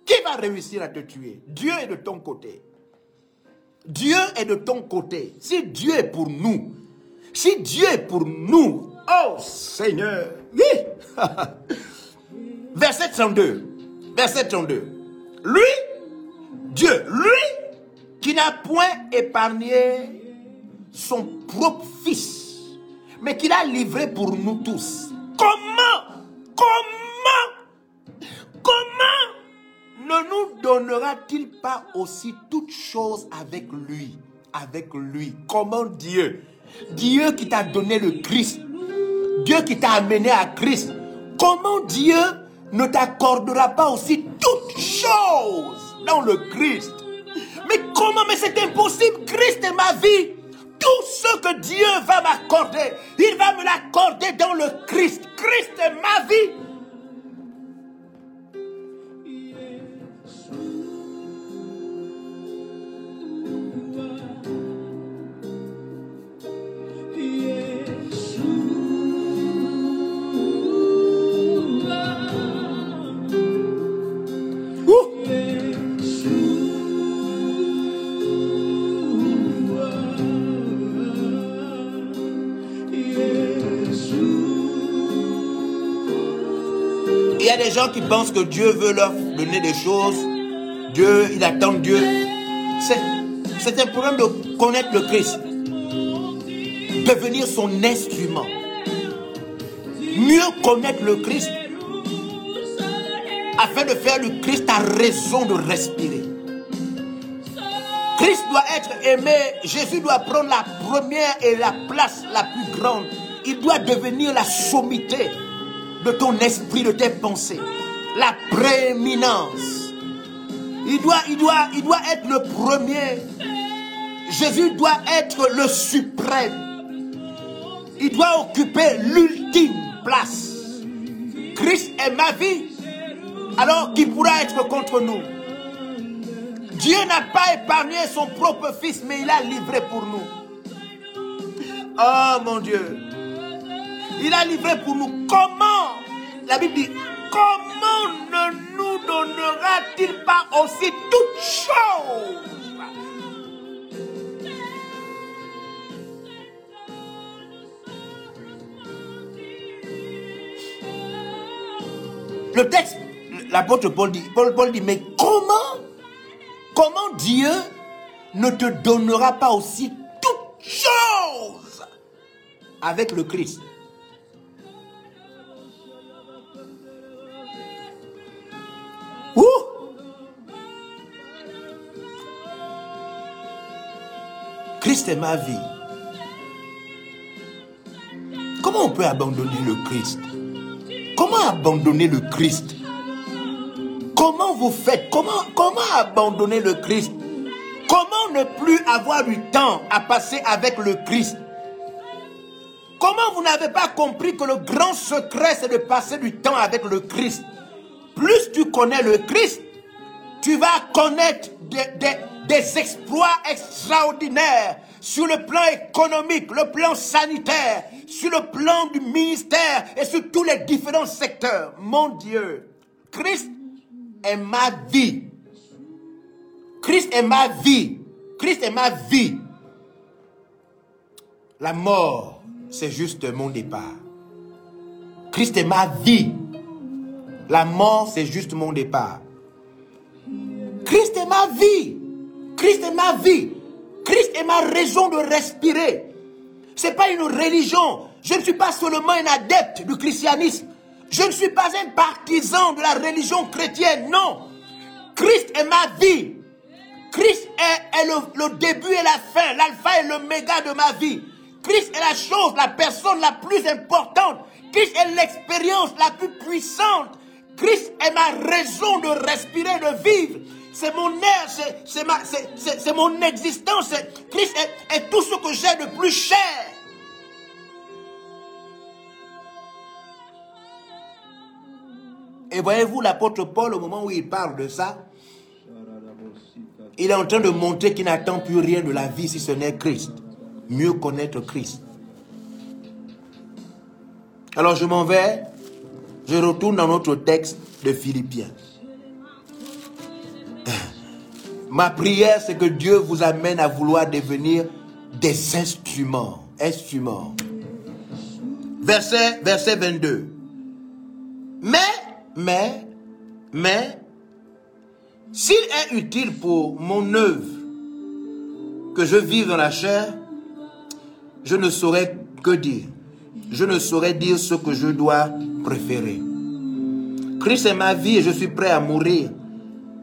Qui va réussir à te tuer? Dieu est de ton côté. Dieu est de ton côté. Si Dieu est pour nous, si Dieu est pour nous, oh Seigneur, oui. Verset 32. Verset 32. Lui, Dieu, lui, qui n'a point épargné son propre fils, mais qui l'a livré pour nous tous. Comment, comment, comment ne nous donnera-t-il pas aussi toutes choses avec lui, avec lui? Comment Dieu? Dieu qui t'a donné le Christ, Dieu qui t'a amené à Christ, comment Dieu ne t'accordera pas aussi toutes choses dans le Christ? Mais comment? Mais c'est impossible. Christ est ma vie. Tout ce que Dieu va m'accorder, il va me l'accorder dans le Christ. Christ est ma vie. Gens qui pensent que Dieu veut leur donner des choses. Dieu, il attend Dieu. C'est un problème de connaître le Christ. Devenir son instrument. Mieux connaître le Christ afin de faire du Christ ta raison de respirer. Christ doit être aimé. Jésus doit prendre la première et la place la plus grande. Il doit devenir la sommité de ton esprit, de tes pensées. La prééminence. Il doit, il, doit, il doit être le premier. Jésus doit être le suprême. Il doit occuper l'ultime place. Christ est ma vie. Alors qui pourra être contre nous Dieu n'a pas épargné son propre fils, mais il a livré pour nous. Oh mon Dieu. Il a livré pour nous. Comment La Bible dit, comment ne nous donnera-t-il pas aussi toutes choses? Le texte, l'apôtre Paul dit, Paul, Paul dit, mais comment, comment Dieu ne te donnera pas aussi toutes choses avec le Christ? Christ est ma vie. Comment on peut abandonner le Christ? Comment abandonner le Christ? Comment vous faites? Comment, comment abandonner le Christ? Comment ne plus avoir du temps à passer avec le Christ? Comment vous n'avez pas compris que le grand secret, c'est de passer du temps avec le Christ? Plus tu connais le Christ, tu vas connaître des, exploits extraordinaires sur le plan économique, le plan sanitaire, sur le plan du ministère et sur tous les différents secteurs. Mon Dieu, Christ est ma vie. Christ est ma vie. Christ est ma vie. La mort, c'est juste mon départ. Christ est ma vie. La mort, c'est juste mon départ. Christ est ma vie. Christ est ma vie. Christ est ma raison de respirer. Ce n'est pas une religion. Je ne suis pas seulement un adepte du christianisme. Je ne suis pas un partisan de la religion chrétienne. Non. Christ est ma vie. Christ est, le, début et la fin, l'alpha et l'oméga de ma vie. Christ est la chose, la personne la plus importante. Christ est l'expérience la plus puissante. Christ est ma raison de respirer, de vivre c'est mon air, c'est mon existence. Christ est, tout ce que j'ai de plus cher. Et voyez-vous, l'apôtre Paul, au moment où il parle de ça, il est en train de montrer qu'il n'attend plus rien de la vie si ce n'est Christ. Mieux connaître Christ. Alors je m'en vais, je retourne dans notre texte de Philippiens. Ma prière, c'est que Dieu vous amène à vouloir devenir des instruments. Instruments. Verset, verset 22. Mais, mais, mais, s'il est utile pour mon œuvre que je vive dans la chair, je ne saurais que dire. Je ne saurais dire ce que je dois préférer. Christ est ma vie et je suis prêt à mourir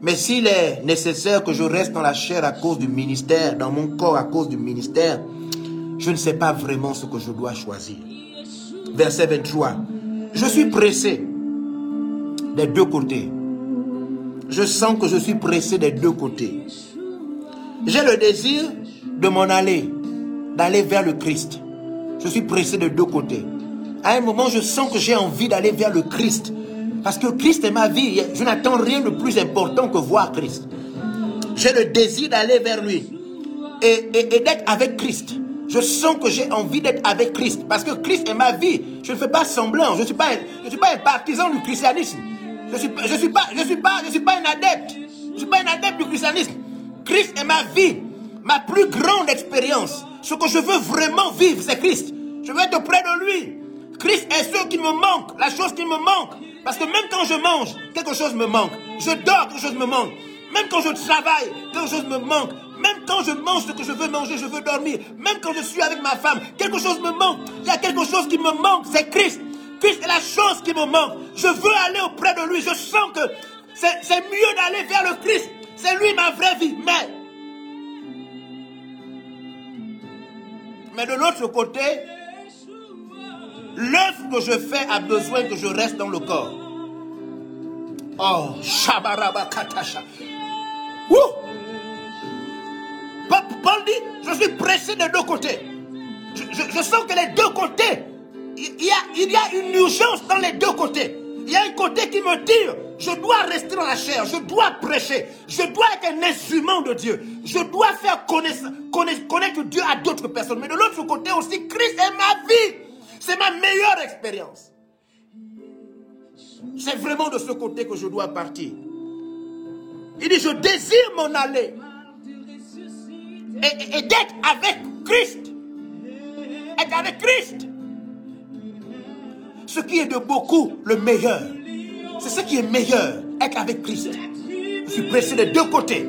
mais s'il est nécessaire que je reste dans la chair à cause du ministère, dans mon corps à cause du ministère, je ne sais pas vraiment ce que je dois choisir. Verset 23. Je suis pressé des deux côtés. Je sens que je suis pressé des deux côtés. J'ai le désir de m'en aller, d'aller vers le Christ. Je suis pressé de deux côtés. À un moment, je sens que j'ai envie d'aller vers le Christ. Parce que Christ est ma vie. Je n'attends rien de plus important que voir Christ. J'ai le désir d'aller vers lui et, d'être avec Christ. Je sens que j'ai envie d'être avec Christ parce que Christ est ma vie. Je ne fais pas semblant. Je ne suis, pas, un partisan du christianisme. Je ne suis, pas, un adepte. Je ne suis pas un adepte du christianisme. Christ est ma vie. Ma plus grande expérience. Ce que je veux vraiment vivre, c'est Christ. Je veux être près de lui. Christ est ce qui me manque, la chose qui me manque. Parce que même quand je mange, quelque chose me manque. Je dors, quelque chose me manque. Même quand je travaille, quelque chose me manque. Même quand je mange ce que je veux manger, je veux dormir. Même quand je suis avec ma femme, quelque chose me manque. Il y a quelque chose qui me manque, c'est Christ. Christ est la chose qui me manque. Je veux aller auprès de lui. Je sens que c'est mieux d'aller vers le Christ. C'est lui ma vraie vie. Mais, mais de l'autre côté, l'œuvre que je fais a besoin que je reste dans le corps. Oh, Shabaraba Katasha. Paul dit, je suis pressé des deux côtés. Je, sens que les deux côtés, il y, a, une urgence dans les deux côtés. Il y a un côté qui me dit, je dois rester dans la chair, je dois prêcher, je dois être un instrument de Dieu, je dois faire connaître Dieu à d'autres personnes. Mais de l'autre côté aussi, Christ est ma vie. C'est ma meilleure expérience. C'est vraiment de ce côté que je dois partir. Il dit, je désire m'en aller. Et, d'être avec Christ. Être avec Christ. Ce qui est de beaucoup le meilleur. C'est ce qui est meilleur. Être avec Christ. Je suis pressé de deux côtés.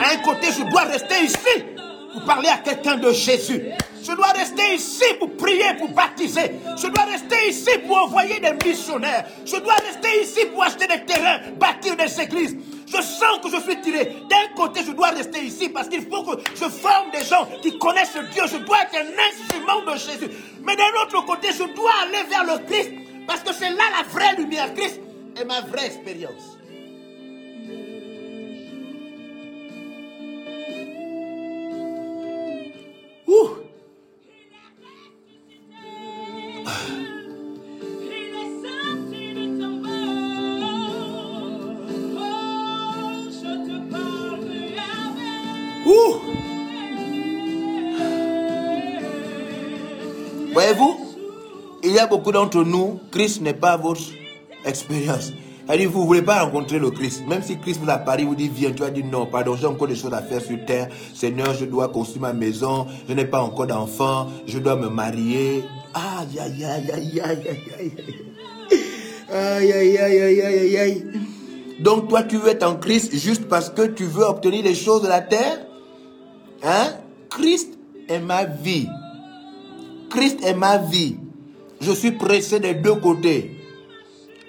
À un côté, je dois rester ici pour parler à quelqu'un de Jésus. Je dois rester ici pour prier, pour baptiser. Je dois rester ici pour envoyer des missionnaires. Je dois rester ici pour acheter des terrains, bâtir des églises. Je sens que je suis tiré. D'un côté, je dois rester ici parce qu'il faut que je forme des gens qui connaissent Dieu. Je dois être un instrument de Jésus. Mais d'un autre côté, je dois aller vers le Christ parce que c'est là la vraie lumière. Christ est ma vraie expérience. Ouh. A beaucoup d'entre nous, Christ n'est pas votre expérience. Elle dit, vous ne voulez pas rencontrer le Christ. Même si Christ vous a parlé, vous dit, viens, tu as dit non, pardon, j'ai encore des choses à faire sur terre. Seigneur, je dois construire ma maison, je n'ai pas encore d'enfant, je dois me marier. Aïe, aïe, aïe, aïe, aïe, aïe, aïe, aïe, aïe, aïe, aïe. Donc toi, tu veux être en Christ juste parce que tu veux obtenir les choses de la terre Hein Christ est ma vie. Christ est ma vie. Je suis pressé des deux côtés.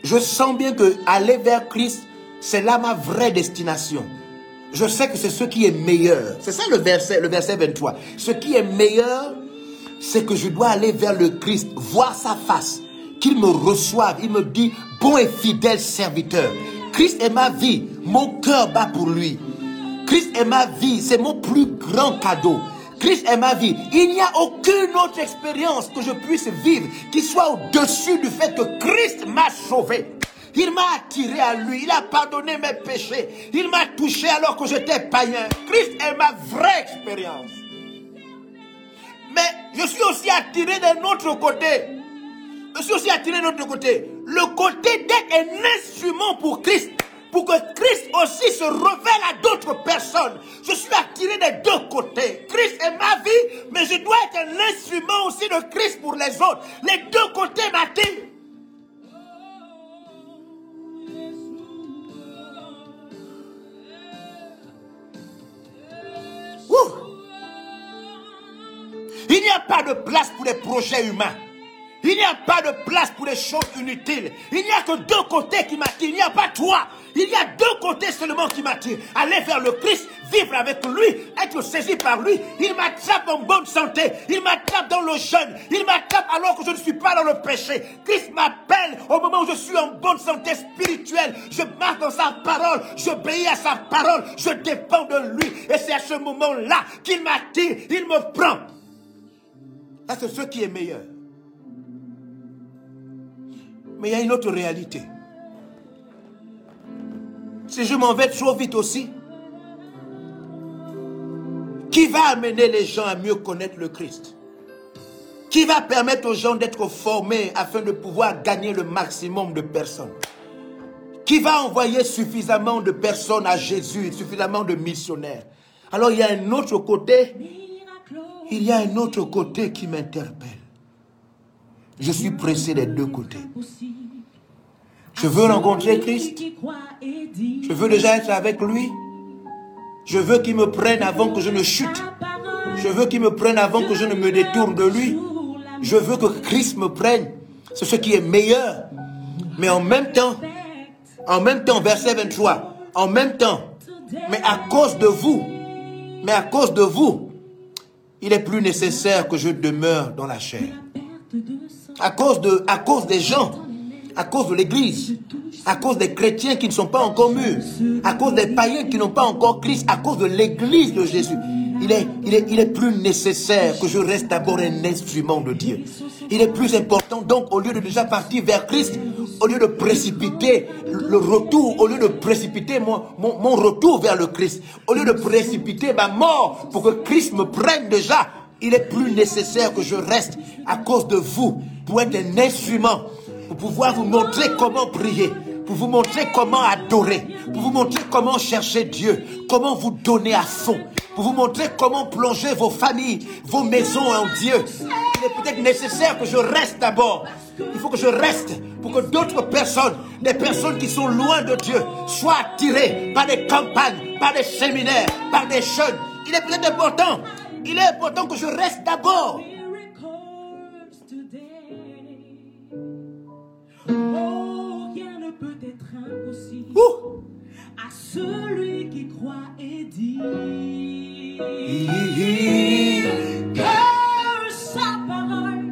Je sens bien que aller vers Christ, c'est là ma vraie destination. Je sais que c'est ce qui est meilleur. C'est ça le verset, le verset 23. Ce qui est meilleur, c'est que je dois aller vers le Christ, voir sa face, qu'il me reçoive. Il me dit, bon et fidèle serviteur. Christ est ma vie. Mon cœur bat pour lui. Christ est ma vie. C'est mon plus grand cadeau. Christ est ma vie. Il n'y a aucune autre expérience que je puisse vivre qui soit au-dessus du fait que Christ m'a sauvé. Il m'a attiré à lui, il a pardonné mes péchés, il m'a touché alors que j'étais païen. Christ est ma vraie expérience. Mais je suis aussi attiré d'un autre côté. Je suis aussi attiré d'un autre côté. Le côté d'être un instrument pour Christ pour que Christ aussi se révèle à d'autres personnes. Je suis attiré des deux côtés. Christ est ma vie, mais je dois être un instrument aussi de Christ pour les autres. Les deux côtés m'attirent. Il n'y a pas de place pour les projets humains. Il n'y a pas de place pour les choses inutiles. Il n'y a que deux côtés qui m'attirent. Il n'y a pas toi. Il y a deux côtés seulement qui m'attirent. Aller vers le Christ, vivre avec lui, être saisi par lui. Il m'attrape en bonne santé. Il m'attrape dans le jeûne. Il m'attrape alors que je ne suis pas dans le péché. Christ m'appelle au moment où je suis en bonne santé spirituelle. Je marche dans sa parole. J'obéis à sa parole. Je dépends de lui. Et c'est à ce moment-là qu'il m'attire. Il me prend. C'est ce qui est meilleur. Mais il y a une autre réalité. Si je m'en vais trop vite aussi, qui va amener les gens à mieux connaître le Christ? Qui va permettre aux gens d'être formés afin de pouvoir gagner le maximum de personnes? Qui va envoyer suffisamment de personnes à Jésus, suffisamment de missionnaires? Alors il y a un autre côté, il y a un autre côté qui m'interpelle. Je suis pressé des deux côtés. Je veux rencontrer Christ. Je veux déjà être avec lui. Je veux qu'il me prenne avant que je ne chute. Je veux qu'il me prenne avant que je ne me détourne de lui. Je veux que Christ me prenne. C'est ce qui est meilleur. Mais en même temps, en même temps, verset 23, en même temps, mais à cause de vous, mais à cause de vous, il est plus nécessaire que je demeure dans la chair. À cause, de, à cause des gens, à cause de l'Église, à cause des chrétiens qui ne sont pas encore mûrs, à cause des païens qui n'ont pas encore Christ, à cause de l'Église de Jésus. Il est, il, est, il est plus nécessaire que je reste d'abord un instrument de Dieu. Il est plus important donc au lieu de déjà partir vers Christ, au lieu de précipiter le retour, au lieu de précipiter mon, mon, mon retour vers le Christ, au lieu de précipiter ma mort pour que Christ me prenne déjà, il est plus nécessaire que je reste à cause de vous être un instrument, pour pouvoir vous montrer comment prier, pour vous montrer comment adorer, pour vous montrer comment chercher Dieu, comment vous donner à fond, pour vous montrer comment plonger vos familles, vos maisons en Dieu. Il est peut-être nécessaire que je reste d'abord. Il faut que je reste pour que d'autres personnes, des personnes qui sont loin de Dieu, soient attirées par des campagnes, par des séminaires, par des jeunes. Il est peut-être important. Il est important que je reste d'abord. Ouh. à celui qui croit et dit que sa parole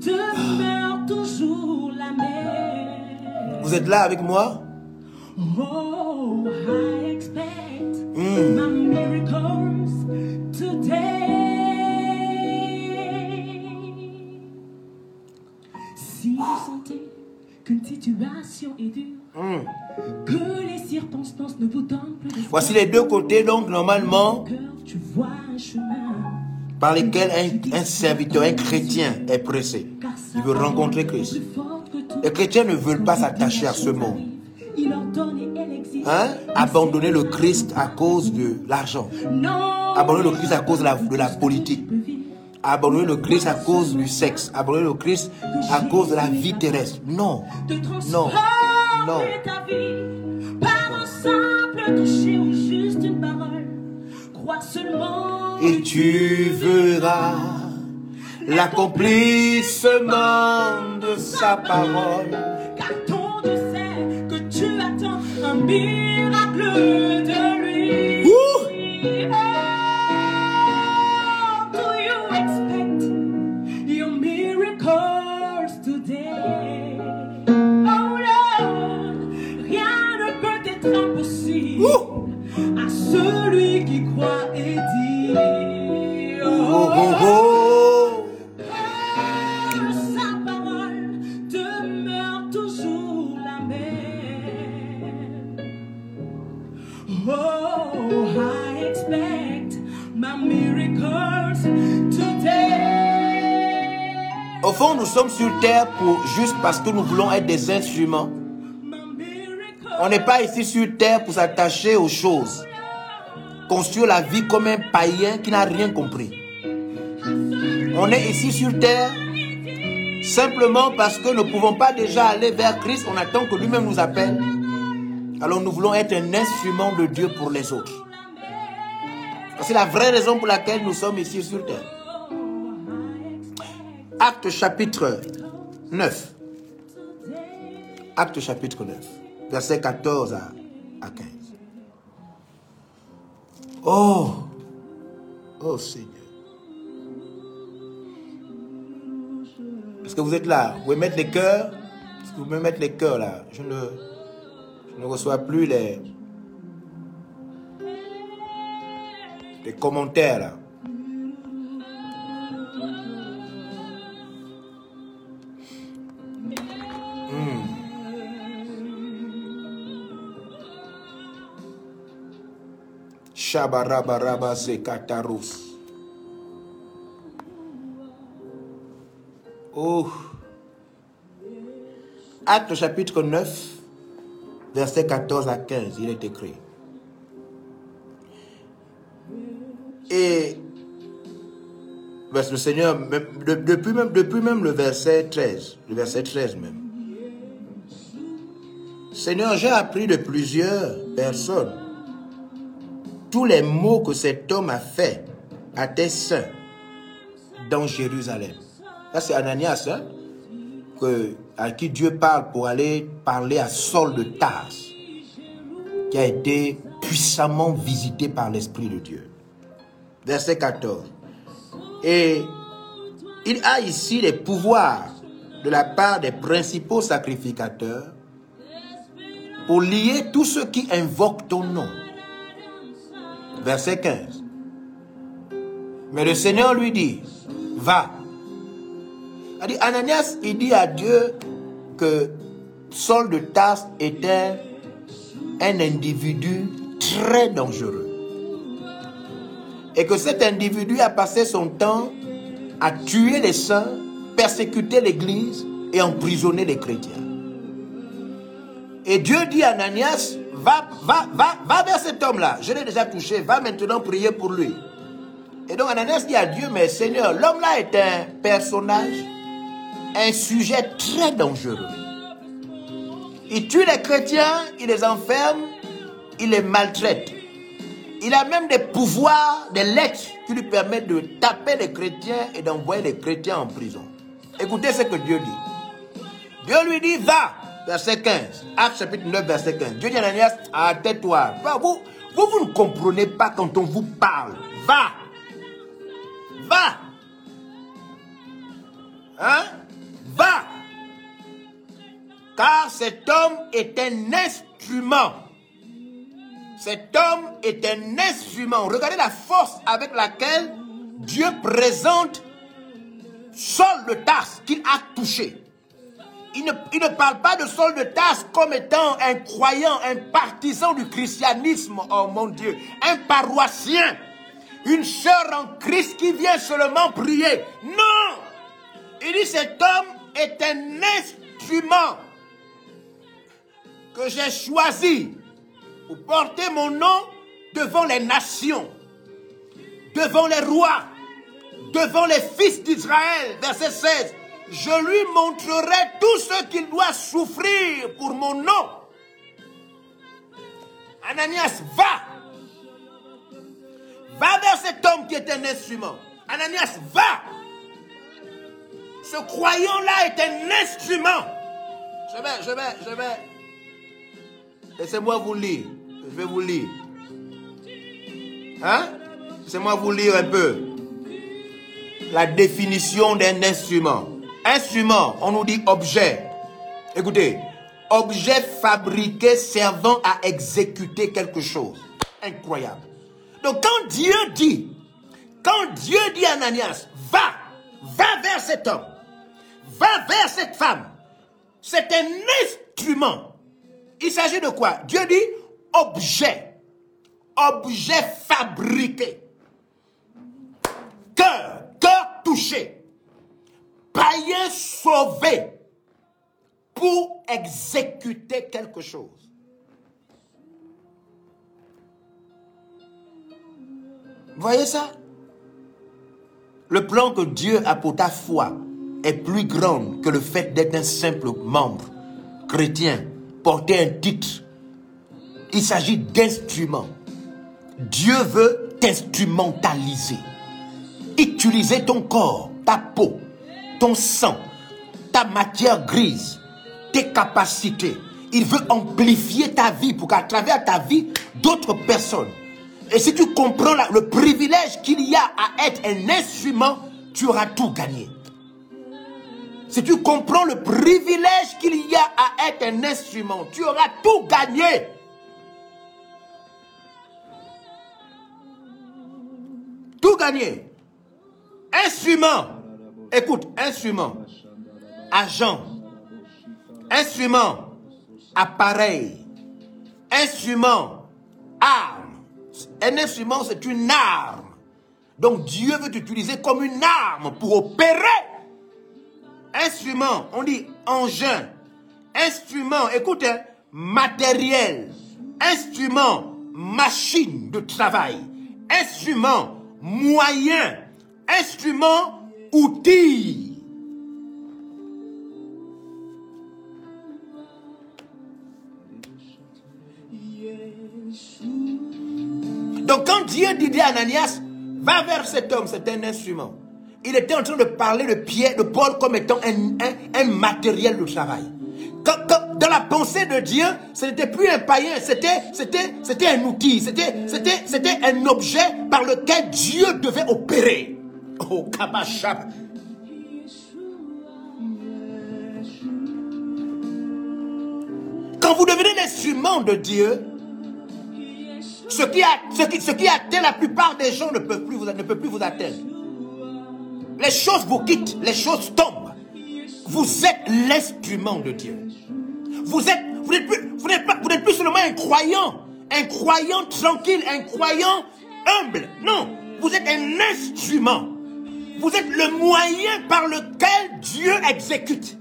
demeure toujours la même. Vous êtes là avec moi? Oh, I expect Hmm. my miracles today. Si vous sentez qu'une situation est dure, Que les circonstances ne vous donnent plus d'espoir, Voici les deux côtés, donc, normalement, au cœur, tu vois un chemin. par lesquels un, un serviteur, un chrétien est pressé. Il veut rencontrer Christ. Les chrétiens ne veulent pas s'attacher à ce monde. Hein? Abandonner le Christ à cause de l'argent. Abandonner le Christ à cause de la, de la politique. Abandonner le Christ à cause du sexe. Abandonner le Christ à cause de la vie terrestre. Non. Non. Non. ta vie par un simple toucher ou juste une parole. Crois seulement Et tu verras l'accomplissement de sa parole. car ton Dieu sait que tu attends un miracle de à celui qui croit et dit. Oh, oh, oh. que sa parole demeure toujours la même. Oh, I expect my miracles today. Au fond, nous sommes sur terre pour juste parce que nous voulons être des instruments. On n'est pas ici sur terre pour s'attacher aux choses. Construire la vie comme un païen qui n'a rien compris. On est ici sur terre simplement parce que nous ne pouvons pas déjà aller vers Christ. On attend que lui-même nous appelle. Alors nous voulons être un instrument de Dieu pour les autres. C'est la vraie raison pour laquelle nous sommes ici sur terre. Acte chapitre 9. Acte chapitre 9, verset 14 à, à 15. Oh, oh Seigneur. Est-ce que vous êtes là Vous pouvez mettre les cœurs Est-ce que vous pouvez mettre les cœurs là je ne, je ne reçois plus les, les commentaires là. Shabarabaraba Zekatarus. Oh. Acte chapitre 9, verset 14 à 15, il est écrit. Et parce le Seigneur, depuis même, depuis même le verset 13, le verset 13 même. Seigneur, j'ai appris de plusieurs personnes tous les maux que cet homme a fait à tes saints dans Jérusalem. Là, c'est Ananias hein, à qui Dieu parle pour aller parler à Saul de Tars, qui a été puissamment visité par l'Esprit de Dieu. Verset 14. Et il a ici les pouvoirs de la part des principaux sacrificateurs pour lier tous ceux qui invoquent ton nom. Verset 15. Mais le Seigneur lui dit, va. Ananias, il dit à Dieu que Saul de Tarse était un individu très dangereux. Et que cet individu a passé son temps à tuer les saints, persécuter l'église et emprisonner les chrétiens. Et Dieu dit à Ananias, va, va, va, va vers cet homme-là. Je l'ai déjà touché, va maintenant prier pour lui. Et donc Ananias dit à Dieu, mais Seigneur, l'homme-là est un personnage, un sujet très dangereux. Il tue les chrétiens, il les enferme, il les maltraite. Il a même des pouvoirs, des lettres qui lui permettent de taper les chrétiens et d'envoyer les chrétiens en prison. Écoutez ce que Dieu dit. Dieu lui dit, va, verset 15. Acte chapitre 9, verset 15. Dieu dit à Ananias. Va, Vous, vous, ne comprenez pas quand on vous parle. Va. Va. Hein? Va. Car cet homme est un instrument. Cet homme est un instrument. Regardez la force avec laquelle Dieu présente Saul de Tarse qu'il a touché. Il ne, parle pas de Saul de Tarse comme étant un croyant, un partisan du christianisme, oh mon Dieu, un paroissien, une sœur en Christ qui vient seulement prier. Non Il dit cet homme est un instrument que j'ai choisi pour porter mon nom devant les nations, devant les rois, devant les fils d'Israël. Verset 16. Je lui montrerai tout ce qu'il doit souffrir pour mon nom. Ananias, va. Va vers cet homme qui est un instrument. Ananias, va. Ce croyant-là est un instrument. Je vais, je vais, je vais. Laissez-moi vous lire. Je vais vous lire. Hein? Laissez-moi vous lire un peu. La définition d'un instrument. Instrument, on nous dit objet. Écoutez, objet fabriqué servant à exécuter quelque chose. Incroyable. Donc quand Dieu dit, quand Dieu dit à Ananias, va, va vers cet homme, va vers cette femme, c'est un instrument. Il s'agit de quoi? Dieu dit objet, objet fabriqué, cœur, cœur touché, païen sauvé pour exécuter quelque chose. Vous voyez ça? Le plan que Dieu a pour ta foi est plus grand que le fait d'être un simple membre chrétien, porter un titre. Il s'agit d'instruments. Dieu veut t'instrumentaliser. Utiliser ton corps, ta peau, ton sang, ta matière grise, tes capacités. Il veut amplifier ta vie pour qu'à travers ta vie, d'autres personnes. Et si tu comprends le privilège qu'il y a à être un instrument, tu auras tout gagné. Si tu comprends le privilège qu'il y a à être un instrument, tu auras tout gagné. Tout gagné. Instrument. Écoute, instrument. Agent. Instrument. Appareil. Instrument. Arme. Un instrument, c'est une arme. Donc Dieu veut t'utiliser comme une arme pour opérer. Instrument, on dit engin. Instrument, écoute, hein, matériel. Instrument, machine de travail. Instrument, moyen. Instrument, outil. Donc quand Dieu dit à Ananias, va vers cet homme, c'est un instrument. Il était en train de parler de Pierre, de Paul comme étant un, un- matériel de travail. Dans la pensée de Dieu, ce n'était plus un païen, c'était, c'était, c'était un outil, c'était, c'était, c'était un objet par lequel Dieu devait opérer. Oh, kabashab. Quand vous devenez l'instrument de Dieu, ce qui, atteint la plupart des gens ne peut plus vous, ne peut plus vous atteindre. Les choses vous quittent, les choses tombent. Vous êtes l'instrument de Dieu. Vous êtes, vous n'êtes plus, vous n'êtes pas, vous n'êtes plus seulement un croyant, un croyant tranquille, un croyant humble. Non, vous êtes un instrument. Vous êtes le moyen par lequel Dieu exécute.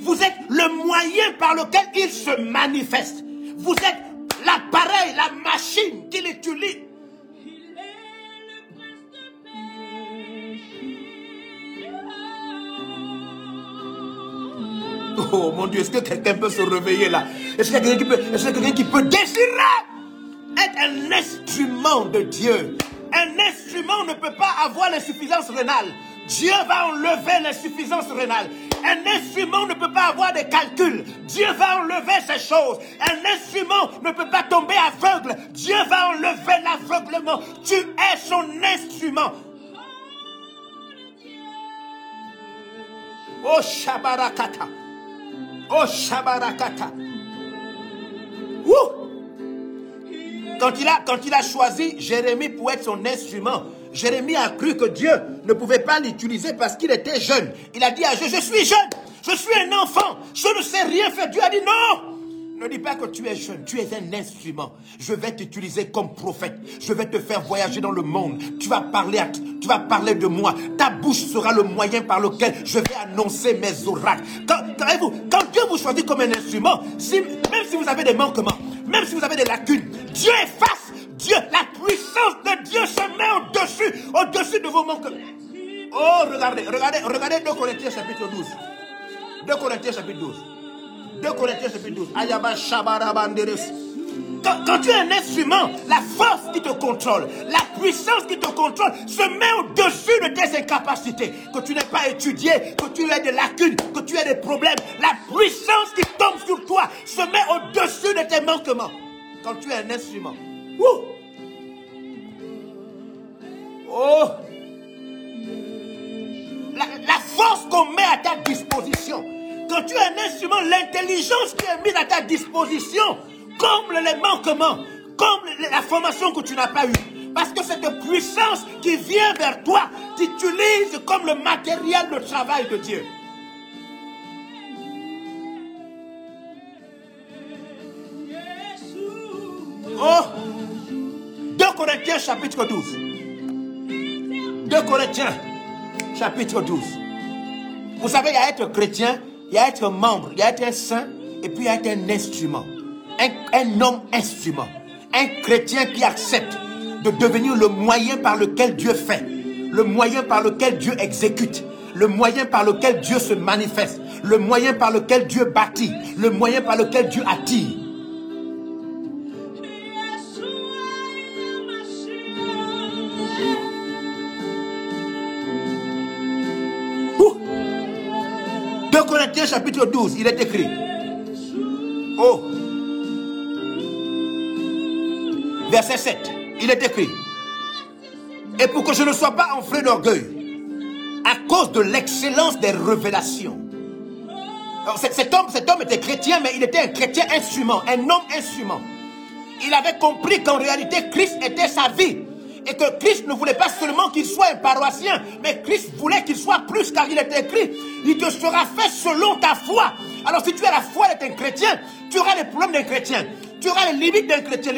Vous êtes le moyen par lequel il se manifeste. Vous êtes l'appareil, la machine qu'il utilise. Oh mon Dieu, est-ce que quelqu'un peut se réveiller là? Est-ce qu'il y a quelqu'un qui peut, est-ce quelqu'un qui peut désirer être un instrument de Dieu? Un instrument ne peut pas avoir l'insuffisance rénale. Dieu va enlever l'insuffisance rénale. Un instrument ne peut pas avoir des calculs. Dieu va enlever ces choses. Un instrument ne peut pas tomber aveugle. Dieu va enlever l'aveuglement. Tu es son instrument. Oh Shabarakata. Oh Shabarakata. Quand il, a, choisi Jérémie pour être son instrument, Jérémie a cru que Dieu ne pouvait pas l'utiliser parce qu'il était jeune. Il a dit à Dieu, je suis jeune, je suis un enfant, je ne sais rien faire. Dieu a dit non. Ne dis pas que tu es jeune, tu es un instrument. Je vais t'utiliser comme prophète. Je vais te faire voyager dans le monde. Tu vas parler, tu vas parler de moi. Ta bouche sera le moyen par lequel je vais annoncer mes oracles. Quand, Dieu vous choisit comme un instrument, même si vous avez des manquements, même si vous avez des lacunes, Dieu efface. Dieu, la puissance de Dieu se met au-dessus, au-dessus de vos manquements. Oh, regardez, regardez, regardez 2 Corinthiens chapitre 12. 2 Corinthiens chapitre 12. 2 Corinthiens chapitre 12. Ayaba Shabara Banderes. Quand, quand tu es un instrument, la force qui te contrôle, la puissance qui te contrôle se met au-dessus de tes incapacités. Que tu n'aies pas étudié, que tu aies des lacunes, que tu aies des problèmes. La puissance qui tombe sur toi se met au-dessus de tes manquements. Quand tu es un instrument. Wouh! Oh! La, la force qu'on met à ta disposition. Quand tu es un instrument, l'intelligence qui est mise à ta disposition comble les manquements, comble la formation que tu n'as pas eue. Parce que cette puissance qui vient vers toi t'utilise comme le matériel de travail de Dieu. Oh 2 Corinthiens chapitre 12. 2 Corinthiens chapitre 12. Vous savez, a être chrétien, il y a être membre, il y a être un saint, et puis il y a être un instrument. Un, un homme instrument. Un chrétien qui accepte de devenir le moyen par lequel Dieu fait, le moyen par lequel Dieu exécute, le moyen par lequel Dieu se manifeste, le moyen par lequel Dieu bâtit, le moyen par lequel Dieu attire. Chapitre 12, il est écrit. Oh. Verset 7, il est écrit. Et pour que je ne sois pas enflé d'orgueil, à cause de l'excellence des révélations. Alors, cet, cet homme, cet homme était chrétien, mais il était un chrétien instrument, un homme instrument. Il avait compris qu'en réalité, Christ était sa vie. Et que Christ ne voulait pas seulement qu'il soit un paroissien, mais Christ voulait qu'il soit plus, car il était écrit, il te sera fait selon ta foi. Alors si tu as la foi d'être un chrétien, tu auras les problèmes d'un chrétien. Tu auras les limites d'un chrétien.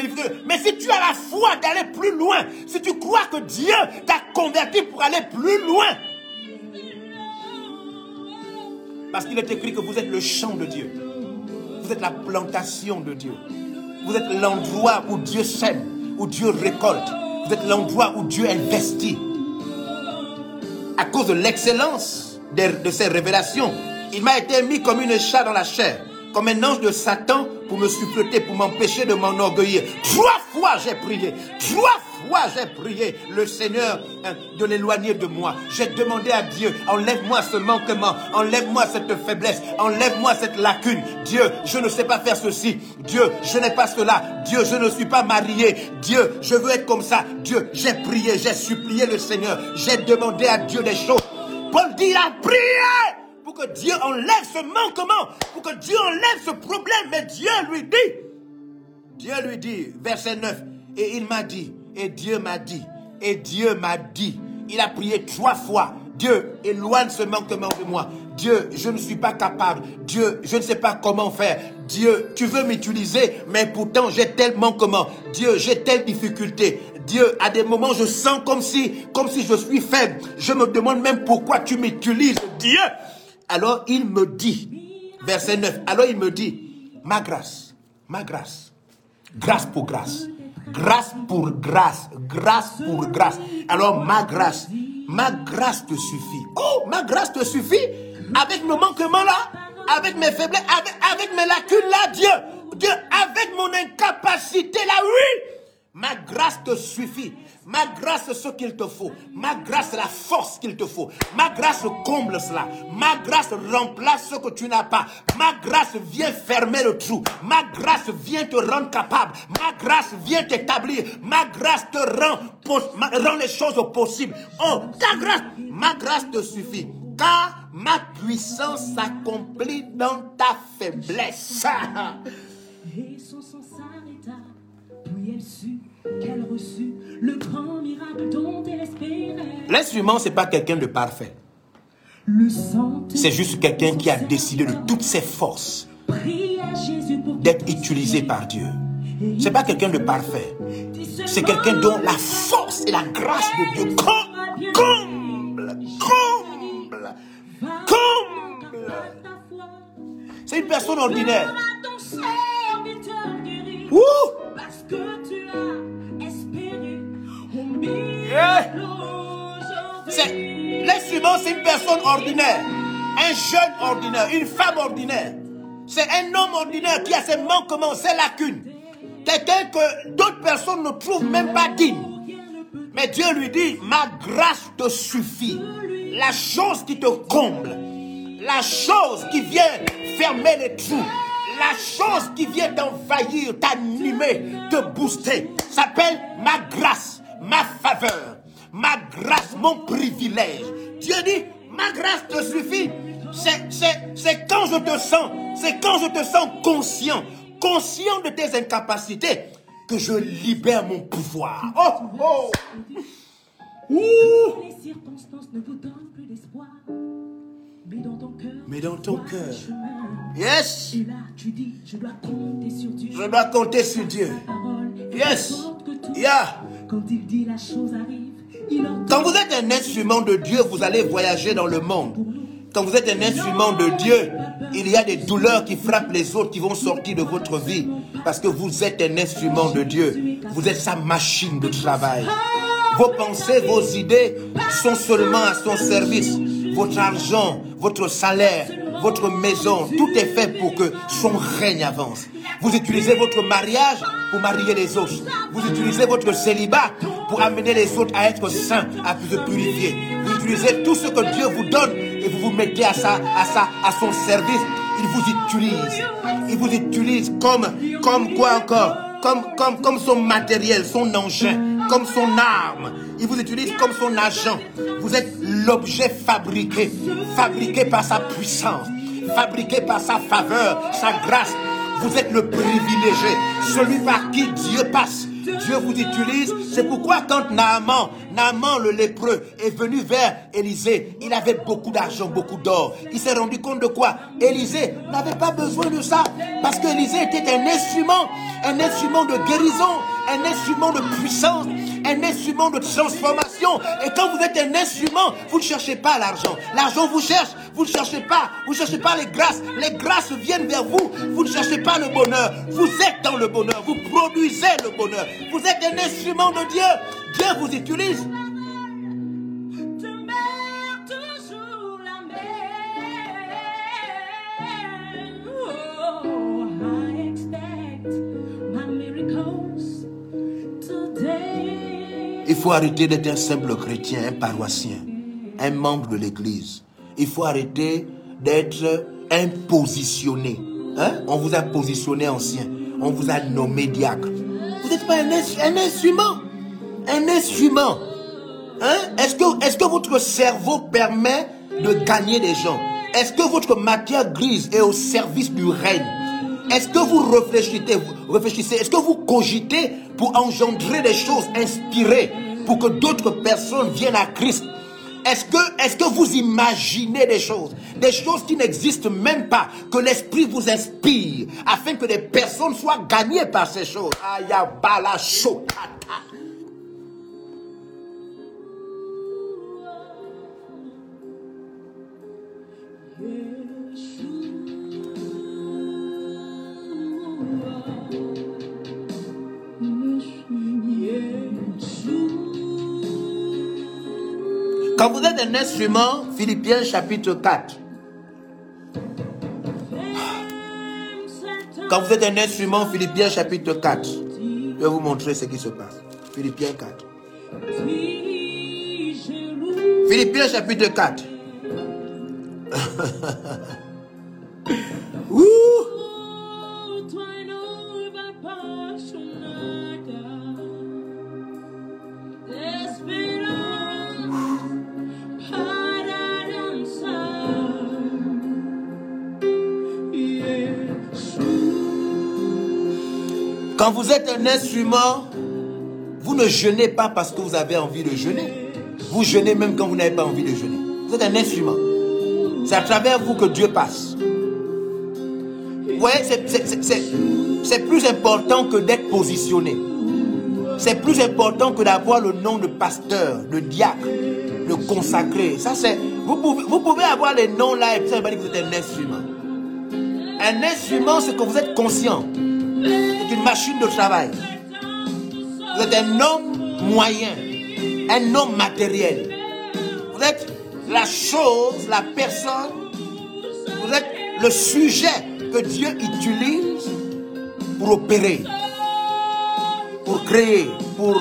Mais si tu as la foi d'aller plus loin, si tu crois que Dieu t'a converti pour aller plus loin, parce qu'il est écrit que vous êtes le champ de Dieu. Vous êtes la plantation de Dieu. Vous êtes l'endroit où Dieu sème, où Dieu récolte. Vous êtes l'endroit où Dieu investit. À cause de l'excellence de, ces révélations, il m'a été mis comme une chat dans la chair, comme un ange de Satan pour me suppléter, pour m'empêcher de m'enorgueillir. Trois fois j'ai prié. Trois j'ai prié le Seigneur hein, de l'éloigner de moi. J'ai demandé à Dieu, enlève-moi ce manquement, enlève-moi cette faiblesse, enlève-moi cette lacune. Dieu, je ne sais pas faire ceci. Dieu, je n'ai pas cela. Dieu, je ne suis pas marié. Dieu, je veux être comme ça. Dieu, j'ai prié, j'ai supplié le Seigneur. J'ai demandé à Dieu des choses. Paul dit, a prié pour que Dieu enlève ce manquement, pour que Dieu enlève ce problème. Mais Dieu lui dit, Dieu lui dit, verset 9, et il m'a dit, et Dieu m'a dit, et Dieu m'a dit, il a prié trois fois, Dieu, éloigne ce manquement de moi. Dieu, je ne suis pas capable. Dieu, je ne sais pas comment faire. Dieu, tu veux m'utiliser, mais pourtant j'ai tel manquement. Dieu, j'ai telle difficulté. Dieu, à des moments, je sens comme si, comme si je suis faible. Je me demande même pourquoi tu m'utilises. Dieu, alors il me dit, verset 9, alors il me dit, ma grâce, ma grâce, grâce pour grâce, grâce pour grâce, grâce pour grâce. Alors ma grâce, ma grâce te suffit. Oh, ma grâce te suffit avec mes manquements là, avec mes faiblesses, avec mes lacunes là, Dieu, Dieu, avec mon incapacité là, oui. Ma grâce te suffit. Ma grâce ce qu'il te faut. Ma grâce la force qu'il te faut. Ma grâce comble cela. Ma grâce remplace ce que tu n'as pas. Ma grâce vient fermer le trou. Ma grâce vient te rendre capable. Ma grâce vient t'établir. Ma grâce te rend, rend les choses possibles. Oh, ta grâce, ma grâce te suffit. Car ma puissance s'accomplit dans ta faiblesse. puis elle sut qu'elle reçut le grand miracle dont elle espérait. L'instrument, c'est pas quelqu'un de parfait. C'est juste quelqu'un qui a décidé de toutes ses forces d'être utilisé par Dieu. C'est pas quelqu'un de parfait. C'est quelqu'un dont la force et la grâce de Dieu com- comble, comble, comble. C'est une personne ordinaire. Ouh! Que tu as espéré Yeah. c'est une personne ordinaire, un jeune ordinaire, une femme ordinaire. C'est un homme ordinaire qui a ses manquements, ses lacunes. Quelqu'un que d'autres personnes ne trouvent même pas digne. Mais Dieu lui dit, ma grâce te suffit. La chose qui te comble, la chose qui vient fermer les trous, la chose qui vient t'envahir, t'animer, te booster, s'appelle ma grâce, ma faveur, ma grâce, mon privilège. Dieu dit, ma grâce te suffit. C'est, quand je te sens, c'est quand je te sens conscient, conscient de tes incapacités, que je libère mon pouvoir. Oh, oh. Les circonstances ne vous donnent plus d'espoir. Mais dans ton cœur, Mais dans ton cœur. Yes. Et là, tu dis, je dois compter sur Dieu. Je dois compter sur Dieu. Yes. Yeah. Quand il dit la chose arrive, il. Quand vous êtes un instrument de Dieu, vous allez voyager dans le monde. Quand vous êtes un instrument de Dieu, il y a des douleurs qui frappent les autres qui vont sortir de votre vie. Parce que vous êtes un instrument de Dieu. Vous êtes sa machine de travail. Vos pensées, vos idées sont seulement à son service. Votre argent, votre salaire, votre maison, tout est fait pour que son règne avance. Vous utilisez votre mariage pour marier les autres. Vous utilisez votre célibat pour amener les autres à être saints, à se purifier. Vous utilisez tout ce que Dieu vous donne et vous vous mettez à, sa, à, sa, à son service, il vous utilise. Il vous utilise comme, comme quoi encore? Comme, comme, comme son matériel, son engin, comme son arme. Il vous utilise comme son agent. Vous êtes l'objet fabriqué, fabriqué par sa puissance, fabriqué par sa faveur, sa grâce. Vous êtes le privilégié, celui par qui Dieu passe. Dieu vous utilise. C'est pourquoi quand Naaman, Naaman le lépreux, est venu vers Élisée, il avait beaucoup d'argent, beaucoup d'or. Il s'est rendu compte de quoi? Élisée n'avait pas besoin de ça. Parce qu'Élisée était un instrument, un instrument de guérison, un instrument de puissance, un instrument de transformation. Et quand vous êtes un instrument, vous ne cherchez pas l'argent. L'argent vous cherche, vous ne cherchez pas, vous ne cherchez pas les grâces. Les grâces viennent vers vous. Vous ne cherchez pas le bonheur. Vous êtes dans le bonheur. Vous produisez le bonheur. Vous êtes un instrument de Dieu. Dieu vous utilise. Faut arrêter d'être un simple chrétien, un paroissien, un membre de l'église. Il faut arrêter d'être un positionné. Hein? On vous a positionné ancien. On vous a nommé diacre. Vous n'êtes pas un, ins- un instrument. Un instrument. Hein? Est-ce que, est-ce que votre cerveau permet de gagner des gens? Est-ce que votre matière grise est au service du règne? Est-ce que vous réfléchissez, vous réfléchissez Est-ce que vous cogitez pour engendrer des choses inspirées? Pour que d'autres personnes viennent à Christ. Est-ce que, est-ce que vous imaginez des choses, des choses qui n'existent même pas, que l'Esprit vous inspire, afin que des personnes soient gagnées par ces choses. Ayabala shotata. Quand vous êtes un instrument, Philippiens chapitre 4. Quand vous êtes un instrument, Philippiens chapitre 4. Je vais vous montrer ce qui se passe. Philippiens 4. Philippiens chapitre 4. Ouh. Quand vous êtes un instrument, vous ne jeûnez pas parce que vous avez envie de jeûner. Vous jeûnez même quand vous n'avez pas envie de jeûner. Vous êtes un instrument. C'est à travers vous que Dieu passe. Vous voyez, c'est- plus important que d'être positionné. C'est plus important que d'avoir le nom de pasteur, de diacre, de consacré. Ça, c'est. Vous pouvez, vous pouvez avoir les noms là et puis ça veut pas dire que vous êtes un instrument. Un instrument, c'est que vous êtes conscient. C'est une machine de travail. Vous êtes un homme moyen, un homme matériel. Vous êtes la chose, la personne, vous êtes le sujet que Dieu utilise pour opérer, pour créer, pour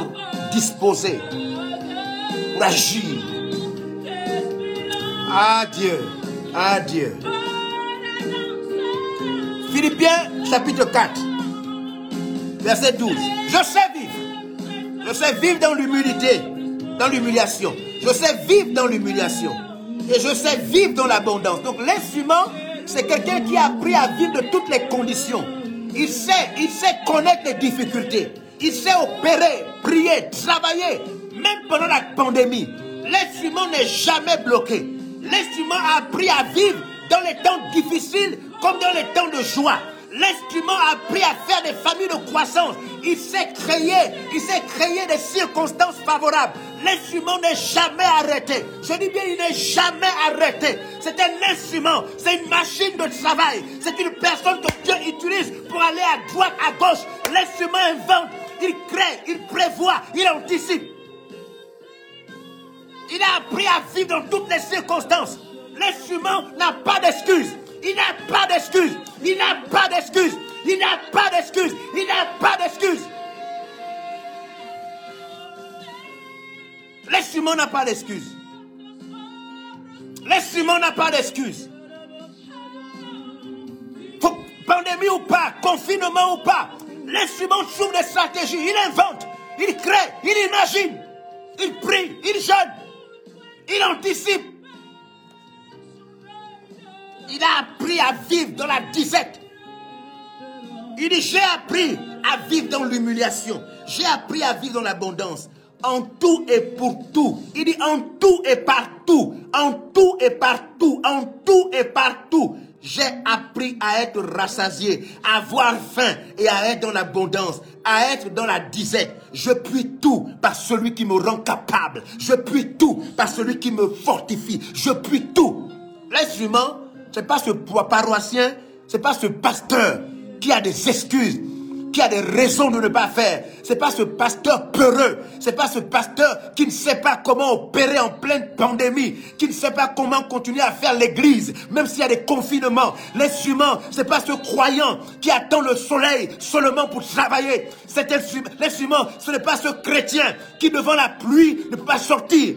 disposer, pour agir. Ah Dieu, ah Dieu. Philippiens chapitre 4, verset 12. Je sais vivre. Je sais vivre dans l'humilité, dans l'humiliation. Je sais vivre dans l'humiliation. Et je sais vivre dans l'abondance. Donc l'instrument, c'est quelqu'un qui a appris à vivre de toutes les conditions. Il sait, il sait connaître les difficultés. Il sait opérer, prier, travailler. Même pendant la pandémie, l'instrument n'est jamais bloqué. L'instrument a appris à vivre dans les temps difficiles comme dans les temps de joie. L'instrument a appris à faire des familles de croissance. Il sait créer, il sait créer des circonstances favorables. L'instrument n'est jamais arrêté. Je dis bien, il n'est jamais arrêté. C'est un instrument, c'est une machine de travail. C'est une personne que Dieu utilise pour aller à droite, à gauche. L'instrument invente, il crée, il prévoit, il anticipe. Il a appris à vivre dans toutes les circonstances. L'instrument n'a pas d'excuses. Il n'a pas d'excuses. Il n'a pas d'excuses. Il n'a pas d'excuses. Il n'a pas d'excuses. L'instrument n'a pas d'excuses. L'instrument n'a pas d'excuse. Pandémie ou pas, confinement ou pas, l'instrument trouve des stratégies, il invente, il crée, il imagine, il prie, il jeûne, il anticipe. Il a appris à vivre dans la disette. Il dit, j'ai appris à vivre dans l'humiliation. J'ai appris à vivre dans l'abondance. En tout et pour tout. Il dit en tout et partout. En tout et partout. En tout et partout. J'ai appris à être rassasié, à avoir faim et à être dans l'abondance, à être dans la disette. Je puis tout par celui qui me rend capable. Je puis tout par celui qui me fortifie. Je puis tout. L'instrument, c'est pas ce paroissien, c'est pas ce pasteur qui a des excuses, qui a des raisons de ne pas faire. C'est pas ce pasteur peureux, c'est pas ce pasteur qui ne sait pas comment opérer en pleine pandémie, qui ne sait pas comment continuer à faire l'église, même s'il y a des confinements. L'instrument, c'est pas ce croyant qui attend le soleil seulement pour travailler. Cet instrument, l'instrument, ce n'est pas ce chrétien qui devant la pluie ne peut pas sortir.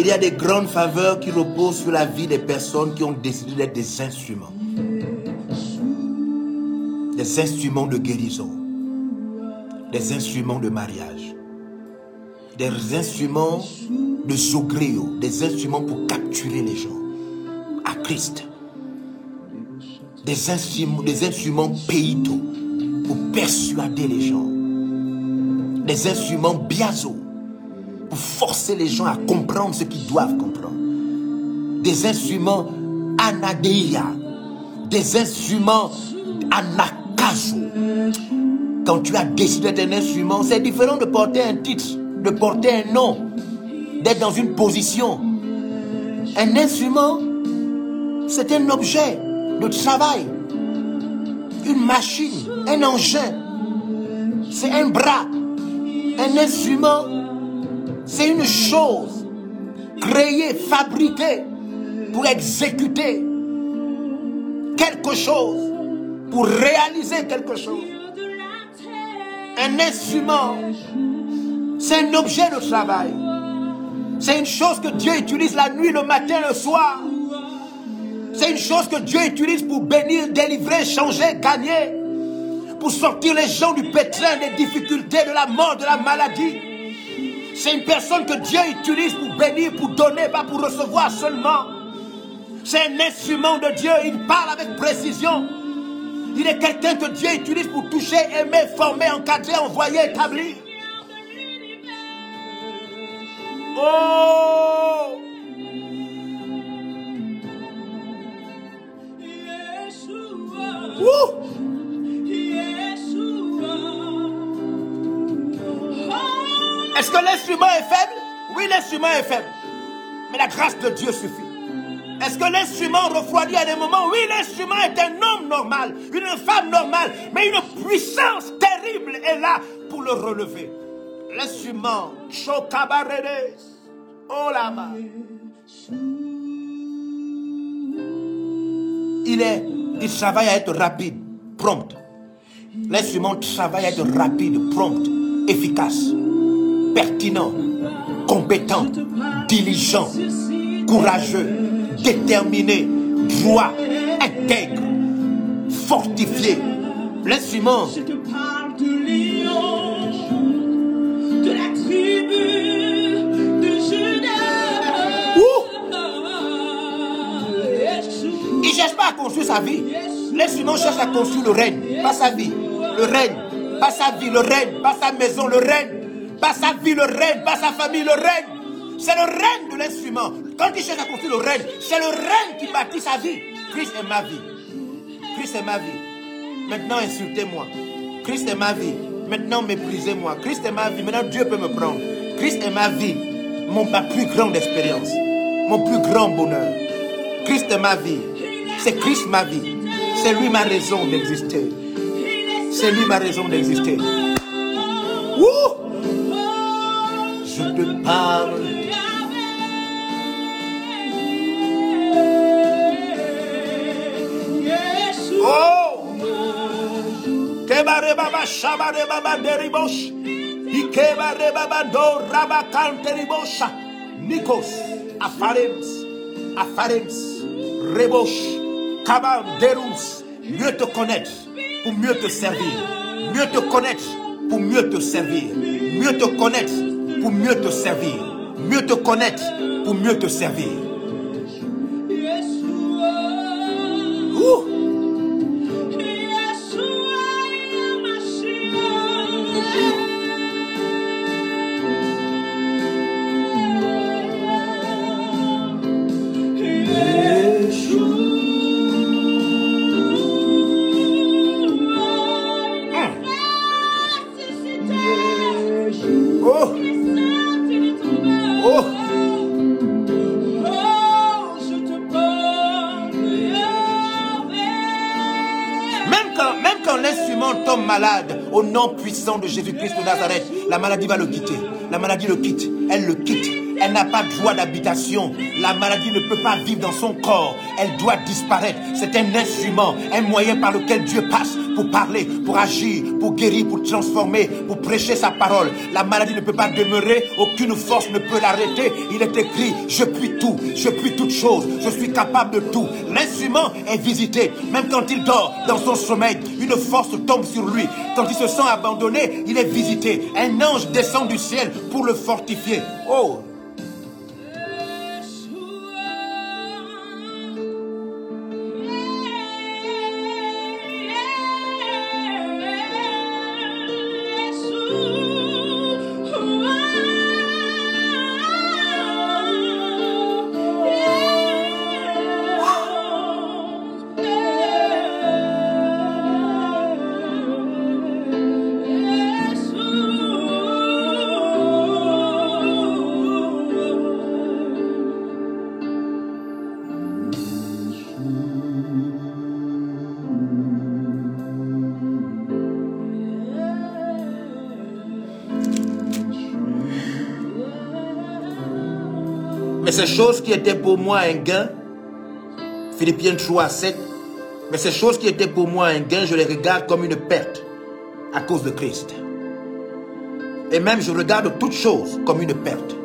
Il y a des grandes faveurs qui reposent sur la vie des personnes qui ont décidé d'être des instruments. Des instruments de guérison. Des instruments de mariage. Des instruments de zogréo. Des instruments pour capturer les gens à Christ. Des instruments, des instruments pour persuader les gens. Des instruments biazo pour forcer les gens à comprendre ce qu'ils doivent comprendre. Des instruments anadéia, des instruments anakazo. Quand tu as décidé d'être un instrument, c'est différent de porter un titre, de porter un nom, d'être dans une position. Un instrument, c'est un objet de travail, une machine, un engin, c'est un bras, un instrument c'est une chose créée, fabriquée pour exécuter quelque chose, pour réaliser quelque chose. Un instrument, c'est un objet de travail. C'est une chose que Dieu utilise la nuit, le matin, le soir. C'est une chose que Dieu utilise pour bénir, délivrer, changer, gagner. Pour sortir les gens du pétrin, des difficultés, de la mort, de la maladie. C'est une personne que Dieu utilise pour bénir, pour donner, pas pour recevoir seulement. C'est un instrument de Dieu. Il parle avec précision. Il est quelqu'un que Dieu utilise pour toucher, aimer, former, encadrer, envoyer, établir. Oh! Est-ce que l'instrument est faible? Oui, l'instrument est faible. Mais la grâce de Dieu suffit. Est-ce que l'instrument refroidit à des moments? Oui, l'instrument est un homme normal, une femme normale, mais une puissance terrible est là pour le relever. L'instrument, Olama. Il est, il travaille à être rapide, prompt. L'instrument travaille à être rapide, prompt, efficace pertinent, compétent, diligent, courageux, déterminé, droit, intègre, fortifié. L'instrument, Je te parle de Lion, de la tribu de Judas. il ne cherche pas à construire sa vie. L'instrument cherche à construire le règne, pas sa vie. Le règne, pas sa vie, le règne, pas sa maison, le règne. Pas sa vie, le règne, pas sa famille, le règne. C'est le règne de l'instrument. Quand il cherche à construire le règne, c'est le règne qui bâtit sa vie. Christ est ma vie. Christ est ma vie. Maintenant, insultez-moi. Christ est ma vie. Maintenant, méprisez-moi. Christ est ma vie. Maintenant, Dieu peut me prendre. Christ est ma vie. Mon, ma plus grande expérience. Mon plus grand bonheur. Christ est ma vie. C'est Christ ma vie. C'est lui ma raison d'exister. C'est lui ma raison d'exister. Ouh! Je te parle. Oh! Kebare baba shabare baba. Ikebare baba do rabakan deribosha. Nikos. Afarems. Afarems. Rebosh. Kabam derus. Mieux te connaître pour mieux te servir. Mieux te connaître pour mieux te servir. Mieux te connaître pour mieux te servir. Mieux te connaître pour mieux te servir. Ouh. Oh. Oh. Malade, au nom puissant de Jésus-Christ de Nazareth, la maladie va le quitter. La maladie le quitte. Elle le quitte. Elle n'a pas de d'habitation. La maladie ne peut pas vivre dans son corps. Elle doit disparaître. C'est un instrument, un moyen par lequel Dieu passe pour parler, pour agir, pour guérir, pour transformer, pour prêcher sa parole. La maladie ne peut pas demeurer. Aucune force ne peut l'arrêter. Il est écrit, je puis tout. Je puis toutes choses. Je suis capable de tout. L'instrument est visité. Même quand il dort dans son sommeil, force tombe sur lui. Quand il se sent abandonné, il est visité. Un ange descend du ciel pour le fortifier. Oh, ces choses qui étaient pour moi un gain, Philippiens 3, 7, mais ces choses qui étaient pour moi un gain, je les regarde comme une perte à cause de Christ. Et même je regarde toutes choses comme une perte.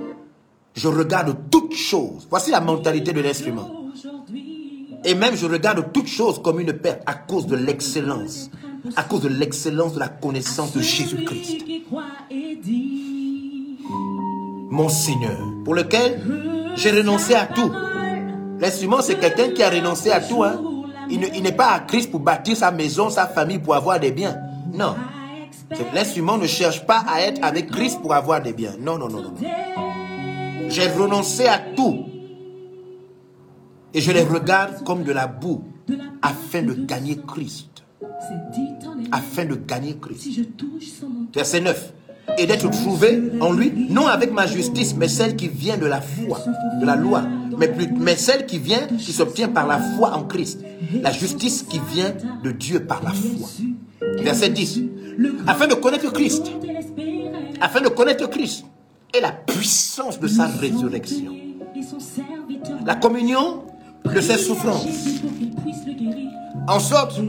Je regarde toutes choses. Voici la mentalité de l'instrument. Et même je regarde toutes choses comme une perte à cause de l'excellence. À cause de l'excellence de la connaissance de Jésus-Christ. Mon Seigneur, pour lequel j'ai renoncé à tout. L'instrument, c'est quelqu'un qui a renoncé à tout. Hein. Il ne- il n'est pas à Christ pour bâtir sa maison, sa famille, pour avoir des biens. Non. L'instrument ne cherche pas à être avec Christ pour avoir des biens. Non, non, non, non. non. J'ai renoncé à tout. Et je les regarde comme de la boue afin de gagner Christ. Afin de gagner Christ. Verset 9. Et d'être trouvé en lui, non avec ma justice, mais celle qui vient de la foi, de la loi, mais, plus, mais celle qui vient, qui s'obtient par la foi en Christ. La justice qui vient de Dieu par la foi. Verset 10. Afin de connaître Christ, afin de connaître Christ et la puissance de sa résurrection. La communion de ses souffrances, en sorte,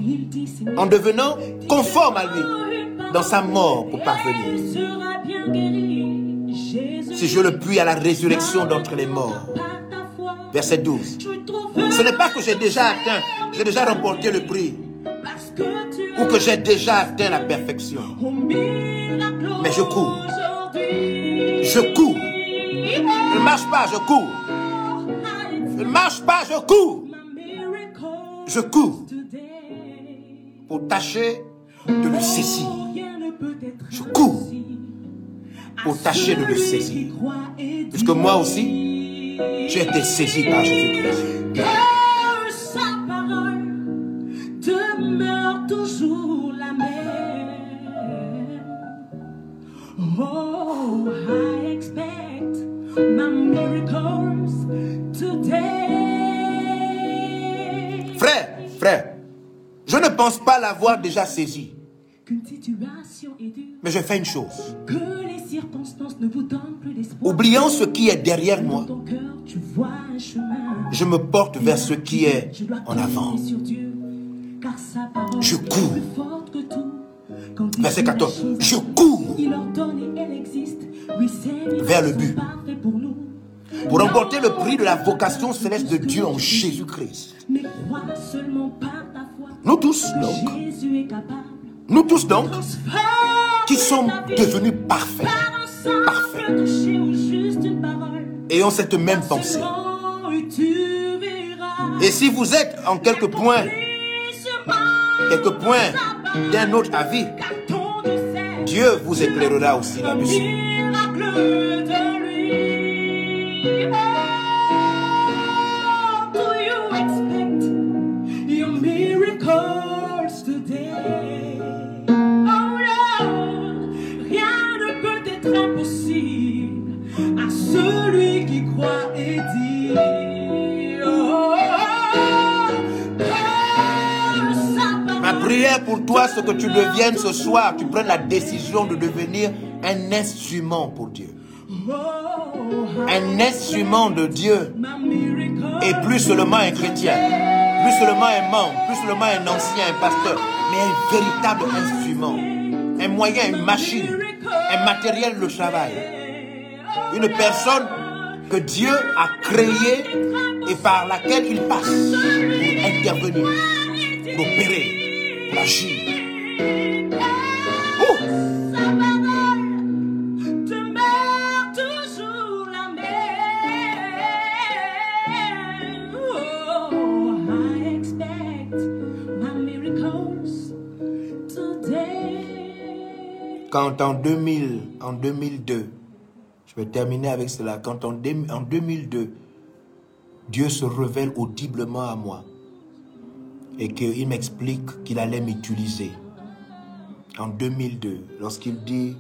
en devenant conforme à lui dans sa mort pour parvenir. Si je le puis à la résurrection d'entre les morts. Verset 12. je trouve Ce n'est pas que j'ai déjà atteint, j'ai déjà remporté le prix, ou que j'ai déjà atteint la perfection. Mais je cours. Je cours. Je ne marche pas, je cours. Je ne marche pas, je cours. Je cours pour tâcher de le saisir. Je cours pour tâcher de le saisir. qui croit et Parce que moi aussi, j'ai été saisi par Jésus-Christ. Que sa parole demeure toujours la même. Oh, I expect my miracles today. Frère, frère, je ne pense pas l'avoir déjà saisi, Qu'une situation est dure, mais je fais une chose. que les circonstances ne vous donnent plus d'espoir. Oubliant ce qui est derrière Dans moi, ton cœur, tu vois un chemin. je me porte vers ce qui est Je dois en avant. sur Dieu, car sa parole Je est cours. plus forte que tout. Quand Verset dit la 14. chose, Je cours Il ordonne et elle existe. Vers le but. pour nous. pour remporter le prix de la vocation céleste de Dieu en Jésus-Christ. Nous tous, donc, Jésus est capable. Nous tous donc, qui sommes devenus parfaits, parfaits, ayons cette même pensée. Et si vous êtes en quelques points, quelques points d'un autre avis, Dieu vous éclairera aussi là-dessus. Prière pour toi, c'est que tu deviennes ce soir, tu prennes la décision de devenir un instrument pour Dieu. Un instrument de Dieu. Et plus seulement un chrétien, plus seulement un membre, plus seulement un ancien, un pasteur, mais un véritable instrument, un moyen, une machine, un matériel de travail, une personne que Dieu a créée et par laquelle il passe pour intervenir, pour opérer, Quand en 2000, en 2002, je vais terminer avec cela, quand en, en 2002, Dieu se révèle audiblement à moi et qu'il m'explique qu'il allait m'utiliser. En 2002, lorsqu'il dit,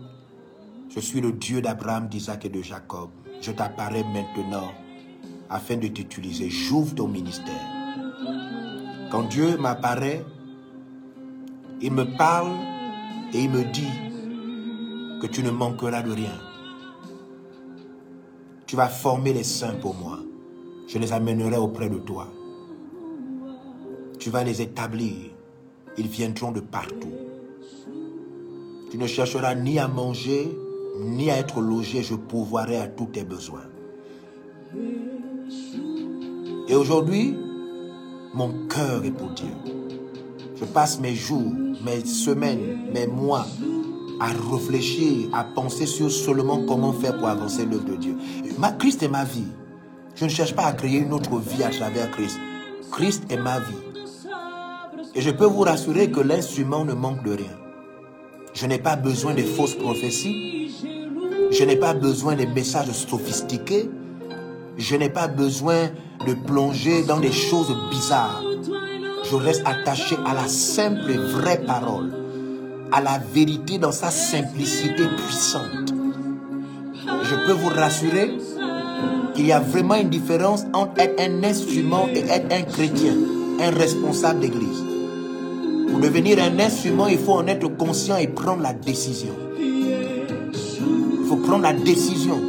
je suis le Dieu d'Abraham, d'Isaac et de Jacob, je t'apparais maintenant afin de t'utiliser, j'ouvre ton ministère. Quand Dieu m'apparaît, il me parle et il me dit que tu ne manqueras de rien. Tu vas former les saints pour moi. Je les amènerai auprès de toi. Tu vas les établir. Ils viendront de partout. Tu ne chercheras ni à manger, ni à être logé. Je pourvoirai à tous tes besoins. Et aujourd'hui, mon cœur est pour Dieu. Je passe mes jours, mes semaines, mes mois à réfléchir, à penser sur seulement comment faire pour avancer l'œuvre de Dieu. Ma, Christ est ma vie. Je ne cherche pas à créer une autre vie à travers Christ. Christ est ma vie. Et je peux vous rassurer que l'instrument ne manque de rien. Je n'ai pas besoin de fausses prophéties. Je n'ai pas besoin de messages sophistiqués. Je n'ai pas besoin de plonger dans des choses bizarres. Je reste attaché à la simple et vraie parole, à la vérité dans sa simplicité puissante. Je peux vous rassurer qu'il y a vraiment une différence entre être un instrument et être un chrétien, un responsable d'église. Pour devenir un instrument, il faut en être conscient et prendre la décision. Il faut prendre la décision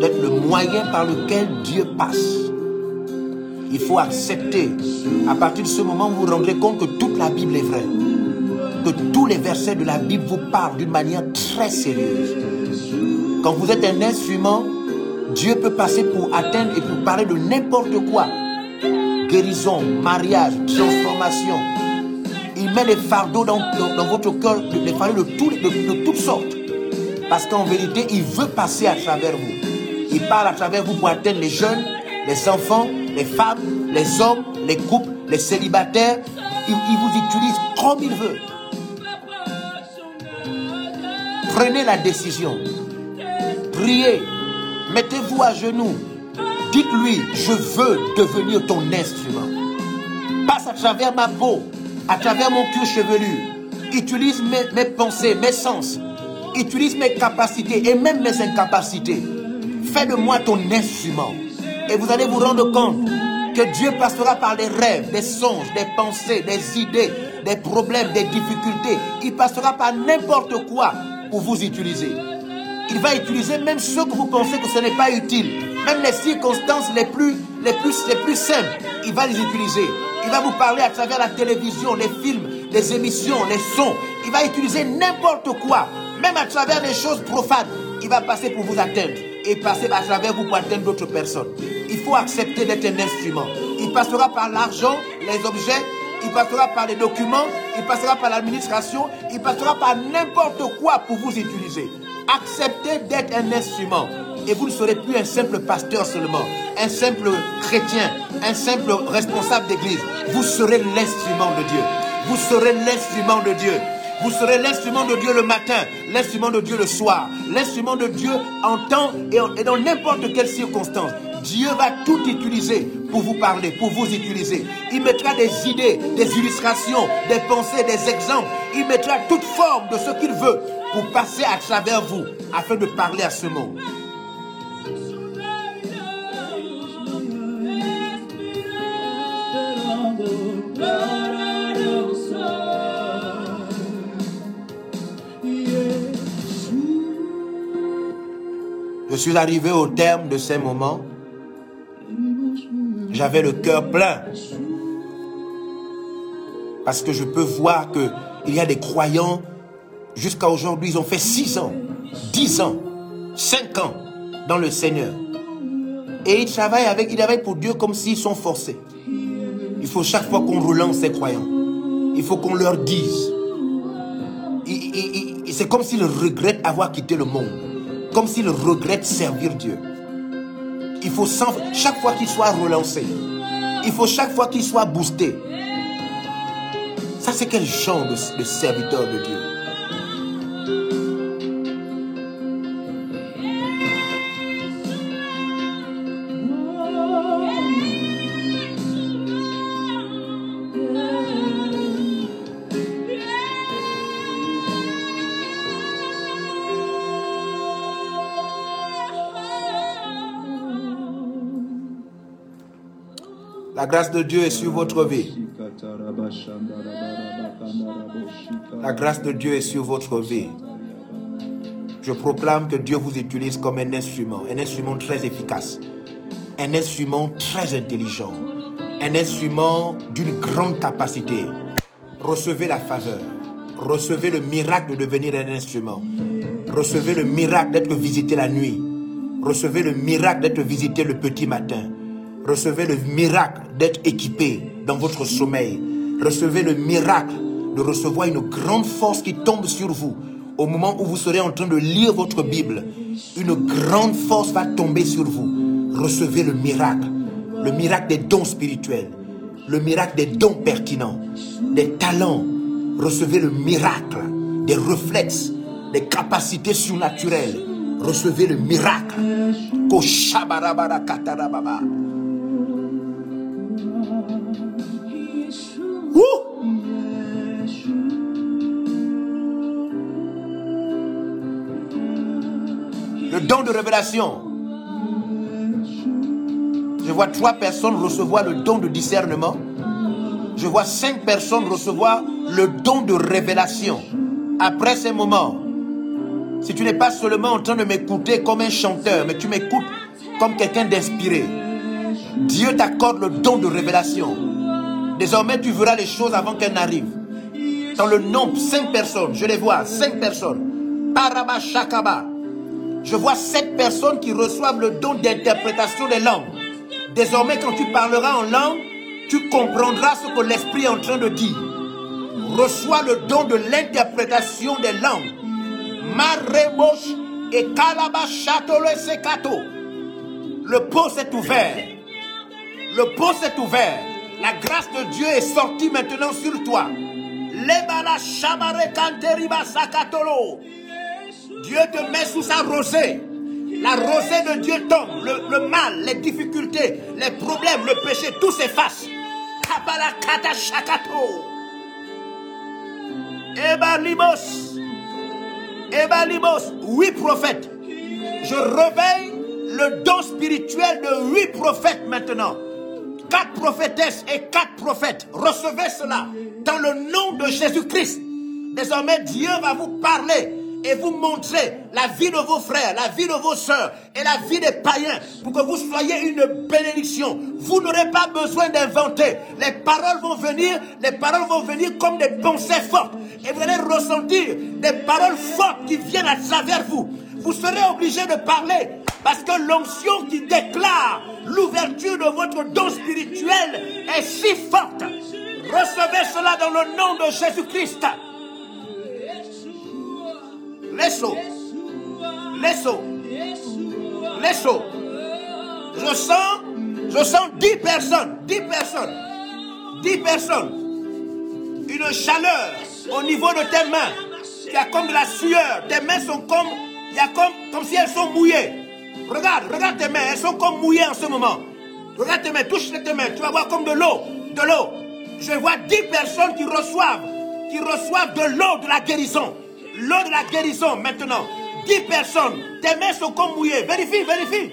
d'être le moyen par lequel Dieu passe. Il faut accepter. À partir de ce moment, vous vous rendrez compte que toute la Bible est vraie. Que tous les versets de la Bible vous parlent d'une manière très sérieuse. Quand vous êtes un instrument, Dieu peut passer pour atteindre et pour parler de n'importe quoi. Guérison, mariage, transformation. Il met les fardeaux dans, dans- votre cœur, les fardeaux de, de- de toutes sortes. Parce qu'en vérité, il veut passer à travers vous. Il parle à travers vous pour atteindre les jeunes, les enfants, les femmes, les hommes, les couples, les célibataires. Il, il vous utilise comme il veut. Prenez la décision. Priez. Mettez-vous à genoux. Dites-lui, je veux devenir ton instrument. Passe à travers ma peau, à travers mon cuir chevelu. Utilise mes, mes pensées, mes sens. Utilise mes capacités et même mes incapacités. Fais de moi ton instrument. Et vous allez vous rendre compte que Dieu passera par des rêves, des songes, des pensées, des idées, des problèmes, des difficultés. Il passera par n'importe quoi pour vous utiliser. Il va utiliser même ceux que vous pensez que ce n'est pas utile. Même les circonstances les plus, les, plus, les plus simples, il va les utiliser. Il va vous parler à travers la télévision, les films, les émissions, les sons. Il va utiliser n'importe quoi, même à travers les choses profanes. Il va passer pour vous atteindre et passer à travers vous pour atteindre d'autres personnes. Il faut accepter d'être un instrument. Il passera par l'argent, les objets, il passera par les documents, il passera par l'administration, il passera par n'importe quoi pour vous utiliser. Acceptez d'être un instrument et vous ne serez plus un simple pasteur seulement, un simple chrétien, un simple responsable d'église. Vous serez l'instrument de Dieu. Vous serez l'instrument de Dieu. Vous serez l'instrument de Dieu le matin, l'instrument de Dieu le soir, l'instrument de Dieu en temps et, dans n'importe quelle circonstance. Dieu va tout utiliser pour vous parler, pour vous utiliser. Il mettra des idées, des illustrations, des pensées, des exemples. Il mettra toute forme de ce qu'il veut pour passer à travers vous afin de parler à ce monde. Je suis arrivé au terme de ces moments. J'avais le cœur plein. Parce que je peux voir qu'il y a des croyants, jusqu'à aujourd'hui, ils ont fait 6 ans, 10 ans, 5 ans dans le Seigneur. Et ils travaillent avec, ils travaillent pour Dieu comme s'ils sont forcés. Il faut chaque fois qu'on relance ces croyants, il faut qu'on leur dise. C'est comme s'ils regrettent avoir quitté le monde comme s'il regrette servir Dieu. Il faut chaque fois qu'il soit relancé, il faut chaque fois qu'il soit boosté. Ça, c'est quel genre de serviteur de Dieu? La grâce de Dieu est sur votre vie. La grâce de Dieu est sur votre vie. Je proclame que Dieu vous utilise comme un instrument, un instrument très efficace, un instrument très intelligent, un instrument d'une grande capacité. Recevez la faveur, recevez le miracle de devenir un instrument, recevez le miracle d'être visité la nuit, recevez le miracle d'être visité le petit matin, Recevez le miracle d'être équipé dans votre sommeil. Recevez le miracle de recevoir une grande force qui tombe sur vous. Au moment où vous serez en train de lire votre Bible, une grande force va tomber sur vous. Recevez le miracle. Le miracle des dons spirituels. Le miracle des dons pertinents. Des talents. Recevez le miracle des réflexes, des capacités surnaturelles. Recevez le miracle. De révélation. Je vois trois personnes recevoir le don de discernement. Je vois cinq personnes recevoir le don de révélation. Après ces moments, si tu n'es pas seulement en train de m'écouter comme un chanteur, mais tu m'écoutes comme quelqu'un d'inspiré, Dieu t'accorde le don de révélation. Désormais, tu verras les choses avant qu'elles n'arrivent. Dans le nombre, cinq personnes, je les vois, cinq personnes. Paraba Shakaba. Je vois sept personnes qui reçoivent le don d'interprétation des langues. Désormais, quand tu parleras en langue, tu comprendras ce que l'Esprit est en train de dire. Reçois le don de l'interprétation des langues. Marebosh et Sekato. Le pot s'est ouvert. Le pot s'est ouvert. La grâce de Dieu est sortie maintenant sur toi. Dieu te met sous sa rosée. La rosée de Dieu tombe. Le, mal, les difficultés, les problèmes, le péché, tout s'efface. Kabalakata shakato. Eba limos. Ebalibos, huit prophètes. Je réveille le don spirituel de huit prophètes maintenant. Quatre prophétesses et quatre prophètes. Recevez cela dans le nom de Jésus-Christ. Désormais, Dieu va vous parler et vous montrer la vie de vos frères, la vie de vos sœurs et la vie des païens pour que vous soyez une bénédiction. Vous n'aurez pas besoin d'inventer. Les paroles vont venir, les paroles vont venir comme des pensées fortes. Et vous allez ressentir des paroles fortes qui viennent à travers vous. Vous serez obligé de parler parce que l'onction qui déclare l'ouverture de votre don spirituel est si forte. Recevez cela dans le nom de Jésus-Christ. Laissez-le. Laissez-le. Laissez-le. Je sens, je sens 10 personnes, 10 personnes, 10 personnes. Une chaleur au niveau de tes mains. Il y a comme de la sueur. Tes mains sont comme, il y a comme, comme si elles sont mouillées. Regarde, regarde tes mains, elles sont comme mouillées en ce moment. Regarde tes mains, touche tes mains, tu vas voir comme de l'eau, de l'eau. Je vois 10 personnes qui reçoivent, qui reçoivent de l'eau de la guérison. L'eau de la guérison maintenant. 10 personnes, tes mains sont comme mouillées. Vérifie, vérifie.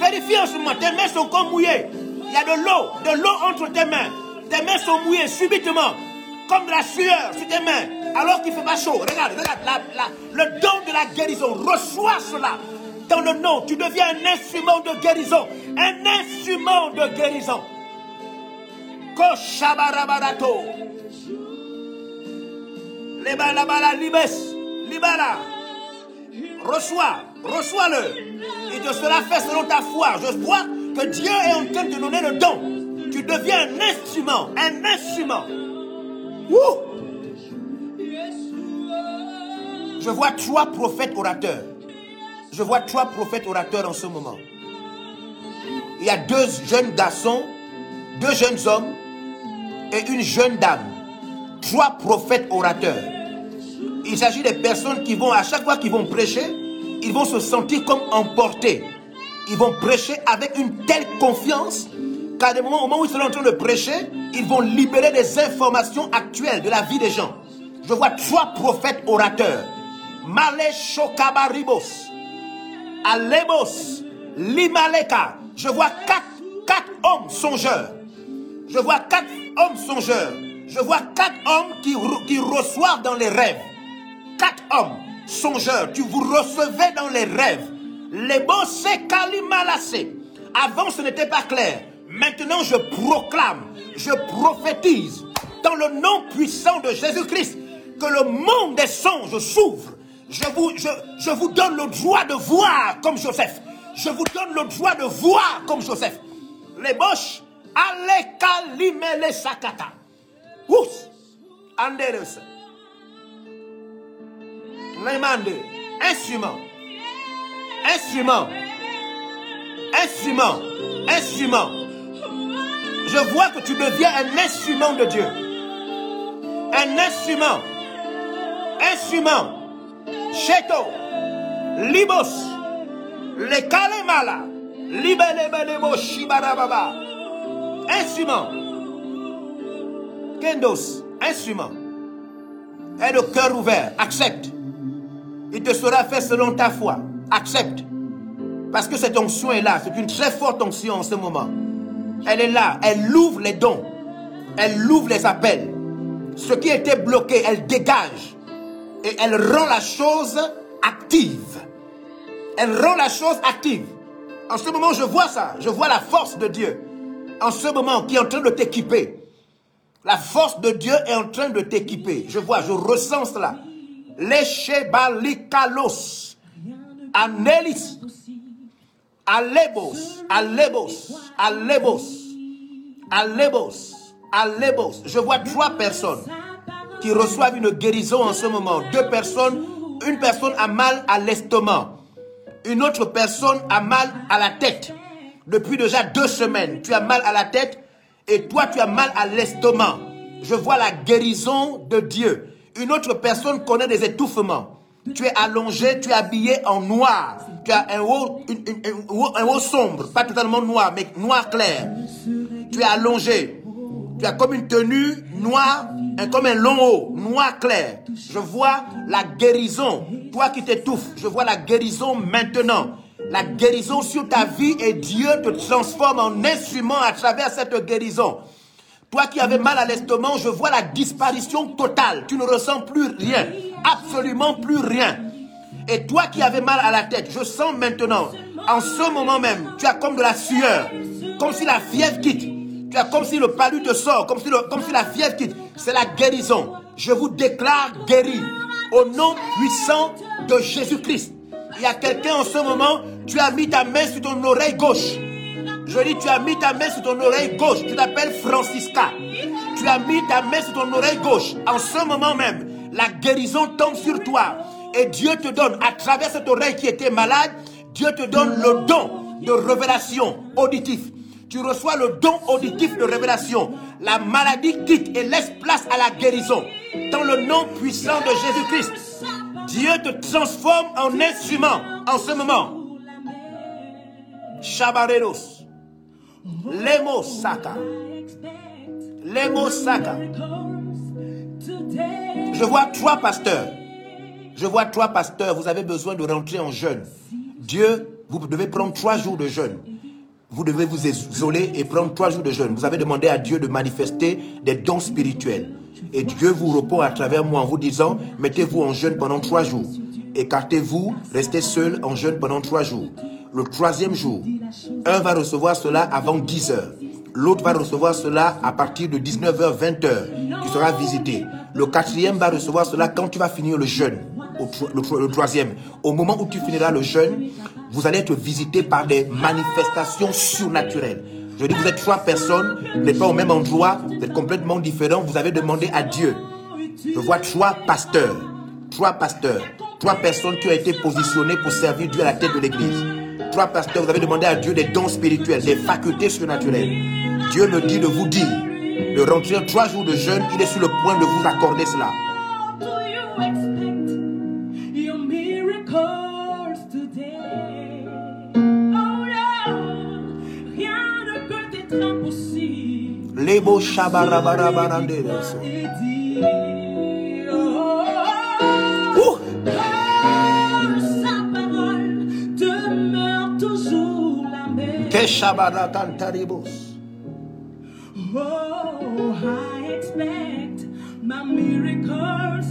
Vérifie en ce moment, tes mains sont comme mouillées. Il y a de l'eau, de l'eau entre tes mains. Tes mains sont mouillées subitement, comme de la sueur sur tes mains, alors qu'il fait pas chaud. Regarde, regarde, le don de la guérison. Reçois cela dans le nom. Tu deviens un instrument de guérison. Un instrument de guérison. Koshabarabarato. Libes. Libala. Reçois. Reçois-le. Et te sera fait selon ta foi. Je vois que Dieu est en train de donner le don. Tu deviens un instrument. Un instrument. Je vois trois prophètes orateurs. Je vois trois prophètes orateurs en ce moment. Il y a deux jeunes garçons, deux jeunes hommes et une jeune dame. Trois prophètes orateurs. Il s'agit des personnes qui vont, à chaque fois qu'ils vont prêcher, ils vont se sentir comme emportés. Ils vont prêcher avec une telle confiance qu'à des moments, moment où ils sont en train de prêcher, ils vont libérer des informations actuelles de la vie des gens. Je vois trois prophètes orateurs. Male Shokabaribos, Alebos, Limaleka. Je vois quatre hommes songeurs. Je vois quatre hommes songeurs. Je vois quatre hommes qui, reçoivent dans les rêves. Quatre hommes songeurs. Tu vous recevez dans les rêves. Les bossé kalimalase. Avant, ce n'était pas clair. Maintenant, je proclame, je prophétise dans le nom puissant de Jésus-Christ que le monde des songes s'ouvre. Je vous, je, je vous donne le droit de voir comme Joseph. Je vous donne le droit de voir comme Joseph. Les boches, allez kalimele sakata. Ous, anderes. Lemande, instrument, instrument, instrument, instrument. Je vois que tu deviens un instrument de Dieu. Un instrument. Instrument. Cheto. Libos. Le kalemala. Shibarababa. Instrument. Kendos. Instrument. Aie le cœur ouvert. Accepte. Il te sera fait selon ta foi. Accepte. Parce que cette onction est là. C'est une très forte onction en ce moment. Elle est là. Elle ouvre les dons. Elle ouvre les appels. Ce qui était bloqué, elle dégage. Et elle rend la chose active. Elle rend la chose active. En ce moment, je vois ça. Je vois la force de Dieu. En ce moment, qui est en train de t'équiper. La force de Dieu est en train de t'équiper. Je vois, je ressens cela. Lechebalikalos. Anelis. Alebos. Alebos. Alebos. Alebos. Alebos. Je vois trois personnes qui reçoivent une guérison en ce moment. Deux personnes. Une personne a mal à l'estomac. Une autre personne a mal à la tête. Depuis déjà deux semaines, tu as mal à la tête et toi, tu as mal à l'estomac. Je vois la guérison de Dieu. Une autre personne connaît des étouffements. Tu es allongé, tu es habillé en noir. Tu as un haut, sombre, pas totalement noir, mais noir clair. Tu es allongé. Tu as comme une tenue noire comme un long haut, noir clair. Je vois la guérison. Toi qui t'étouffes, je vois la guérison maintenant. La guérison sur ta vie et Dieu te transforme en instrument à travers cette guérison. Toi qui avais mal à l'estomac, je vois la disparition totale. Tu ne ressens plus rien. Absolument plus rien. Et toi qui avais mal à la tête, je sens maintenant, en ce moment même, tu as comme de la sueur. Comme si la fièvre quitte. Tu as comme si le palu te sort. Comme si, comme si la fièvre quitte. C'est la guérison. Je vous déclare guéri. Au nom puissant de Jésus-Christ. Il y a quelqu'un en ce moment, tu as mis ta main sur ton oreille gauche. Je dis, tu as mis ta main sur ton oreille gauche. Tu t'appelles Francisca. Tu as mis ta main sur ton oreille gauche. En ce moment même, la guérison tombe sur toi. Et Dieu te donne, à travers cette oreille qui était malade, Dieu te donne le don de révélation auditif. Tu reçois le don auditif de révélation. La maladie quitte et laisse place à la guérison. Dans le nom puissant de Jésus-Christ, Dieu te transforme en instrument en ce moment. Shabareros. Lemo Saka. Lemo Saka. Je vois trois pasteurs. Je vois trois pasteurs. Vous avez besoin de rentrer en jeûne. Dieu, vous devez prendre trois jours de jeûne. Vous devez vous isoler et prendre trois jours de jeûne. Vous avez demandé à Dieu de manifester des dons spirituels. Et Dieu vous répond à travers moi en vous disant, mettez-vous en jeûne pendant trois jours. Écartez-vous, restez seul en jeûne pendant trois jours. Le troisième jour, un va recevoir cela avant 10 heures. L'autre va recevoir cela à partir de 19h, 20h, qui sera visité. Le quatrième va recevoir cela quand tu vas finir le jeûne. Le, tro- le troisième. Au moment où tu finiras le jeûne, vous allez être visité par des manifestations surnaturelles. Je dis, vous êtes trois personnes, vous n'êtes pas au même endroit, vous êtes complètement différents, vous avez demandé à Dieu. Je vois trois pasteurs, trois pasteurs, trois personnes qui ont été positionnées pour servir Dieu à la tête de l'église. Trois pasteurs, vous avez demandé à Dieu des dons spirituels, des facultés surnaturelles. Dieu me dit de vous dire, de rentrer en trois jours de jeûne, il est sur le point de vous accorder cela. Toujours la même. Que shabarakantaribos. Oh, I expect my miracles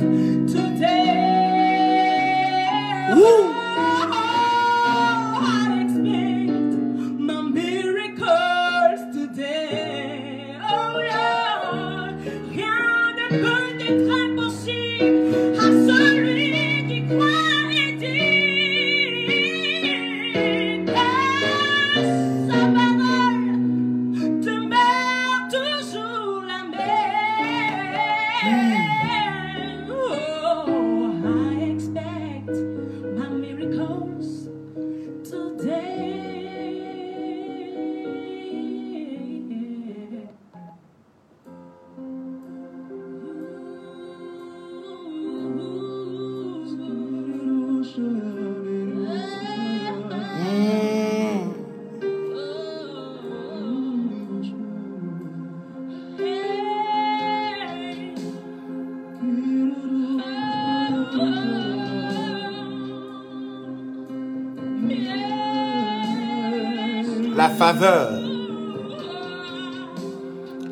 faveur.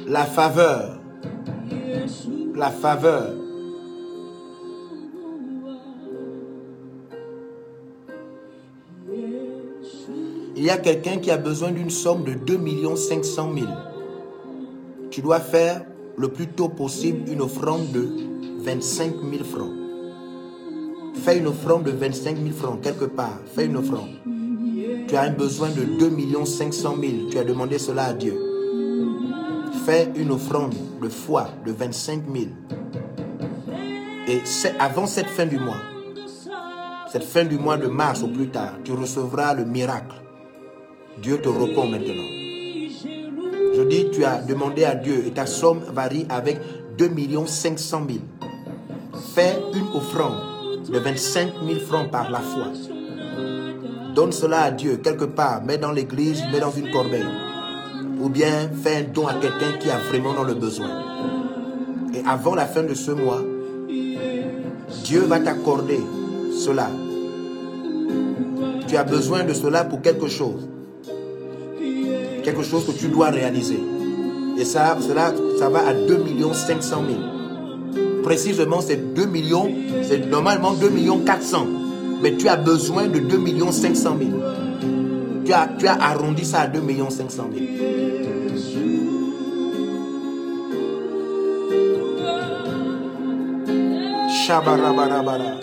La faveur. La faveur. Il y a quelqu'un qui a besoin d'une somme de 2 500 000. Tu dois faire le plus tôt possible une offrande de 25 000 francs. Fais une offrande de 25 000 francs quelque part. Fais une offrande. Tu as un besoin de 2 500 000. Tu as demandé cela à Dieu. Fais une offrande de foi de 25 000. Et avant cette fin du mois, cette fin du mois de mars au plus tard, tu recevras le miracle. Dieu te répond maintenant. Je dis, tu as demandé à Dieu et ta somme varie avec 2 500 000. Fais une offrande de 25 000 francs par la foi. Donne cela à Dieu quelque part, mets dans l'église, mets dans une corbeille. Ou bien fais un don à quelqu'un qui a vraiment dans le besoin. Et avant la fin de ce mois, Dieu va t'accorder cela. Tu as besoin de cela pour quelque chose. Quelque chose que tu dois réaliser. Et ça, cela, va à 2 500 000. Précisément, c'est 2 millions, c'est normalement 2 millions 400. Mais tu as besoin de 2 500 000. Tu as, tu as arrondi ça à 2 500 000. Shabarabarabara.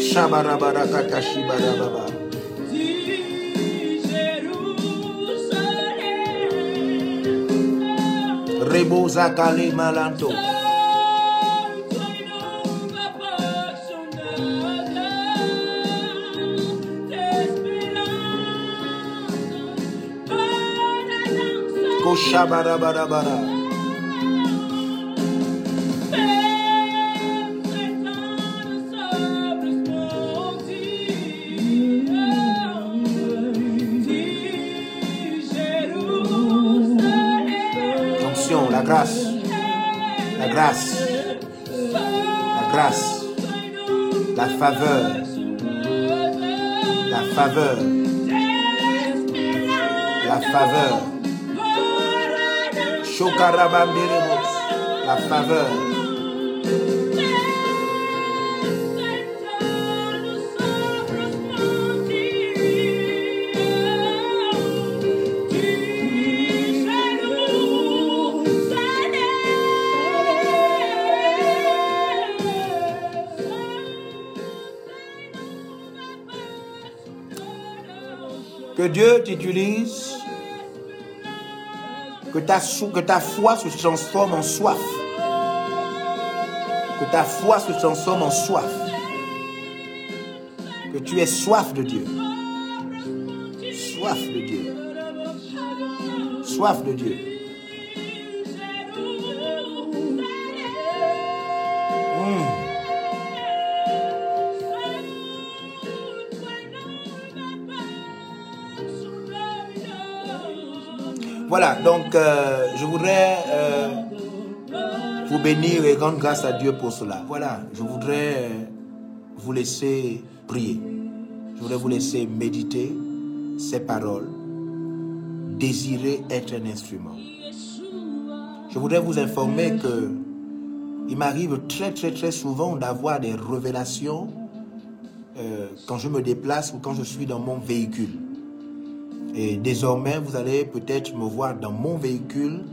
Shabarabarakatashibarabaraba. Reboza Kale Malanto. Koshabarabara. La faveur. La faveur. La faveur. La faveur. Dieu t'utilise. Que ta, que ta foi se transforme en soif. Que ta foi se transforme en soif. Que tu aies soif de Dieu. Soif de Dieu. Soif de Dieu. Voilà, donc euh, je voudrais euh, vous bénir et rendre grâce à Dieu pour cela. Voilà, je voudrais euh, vous laisser prier. Je voudrais vous laisser méditer ces paroles. Désirer être un instrument. Je voudrais vous informer que il m'arrive très très très souvent d'avoir des révélations quand je me déplace ou quand je suis dans mon véhicule. Et désormais, vous allez peut-être me voir dans mon véhicule.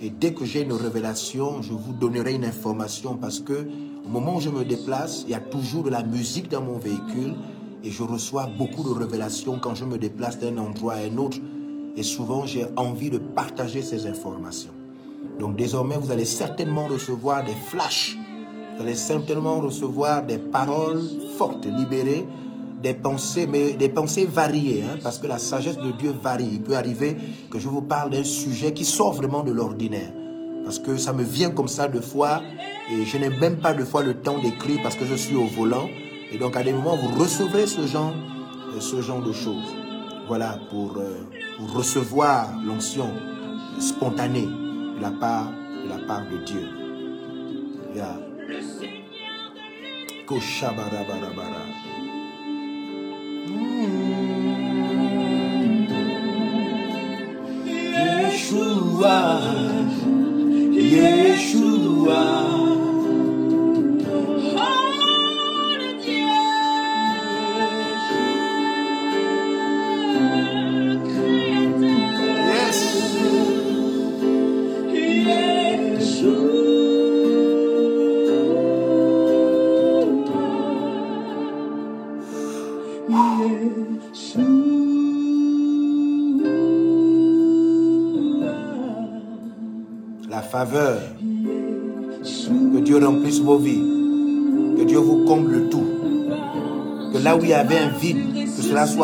Et dès que j'ai une révélation, je vous donnerai une information parce que au moment où je me déplace, il y a toujours de la musique dans mon véhicule. Et je reçois beaucoup de révélations quand je me déplace d'un endroit à un autre. Et souvent j'ai envie de partager ces informations. Donc désormais, vous allez certainement recevoir des flashs, vous allez certainement recevoir des paroles fortes, libérées, des pensées, mais des pensées variées, hein, parce que la sagesse de Dieu varie. Il peut arriver que je vous parle d'un sujet qui sort vraiment de l'ordinaire, parce que ça me vient comme ça de fois, et je n'ai même pas de fois le temps d'écrire parce que je suis au volant, et donc à des moments vous recevrez ce genre, euh, ce genre de choses. Voilà pour, euh, pour recevoir l'onction spontanée de la part de la part de Dieu. Yeah. Yeshua, Yeshua.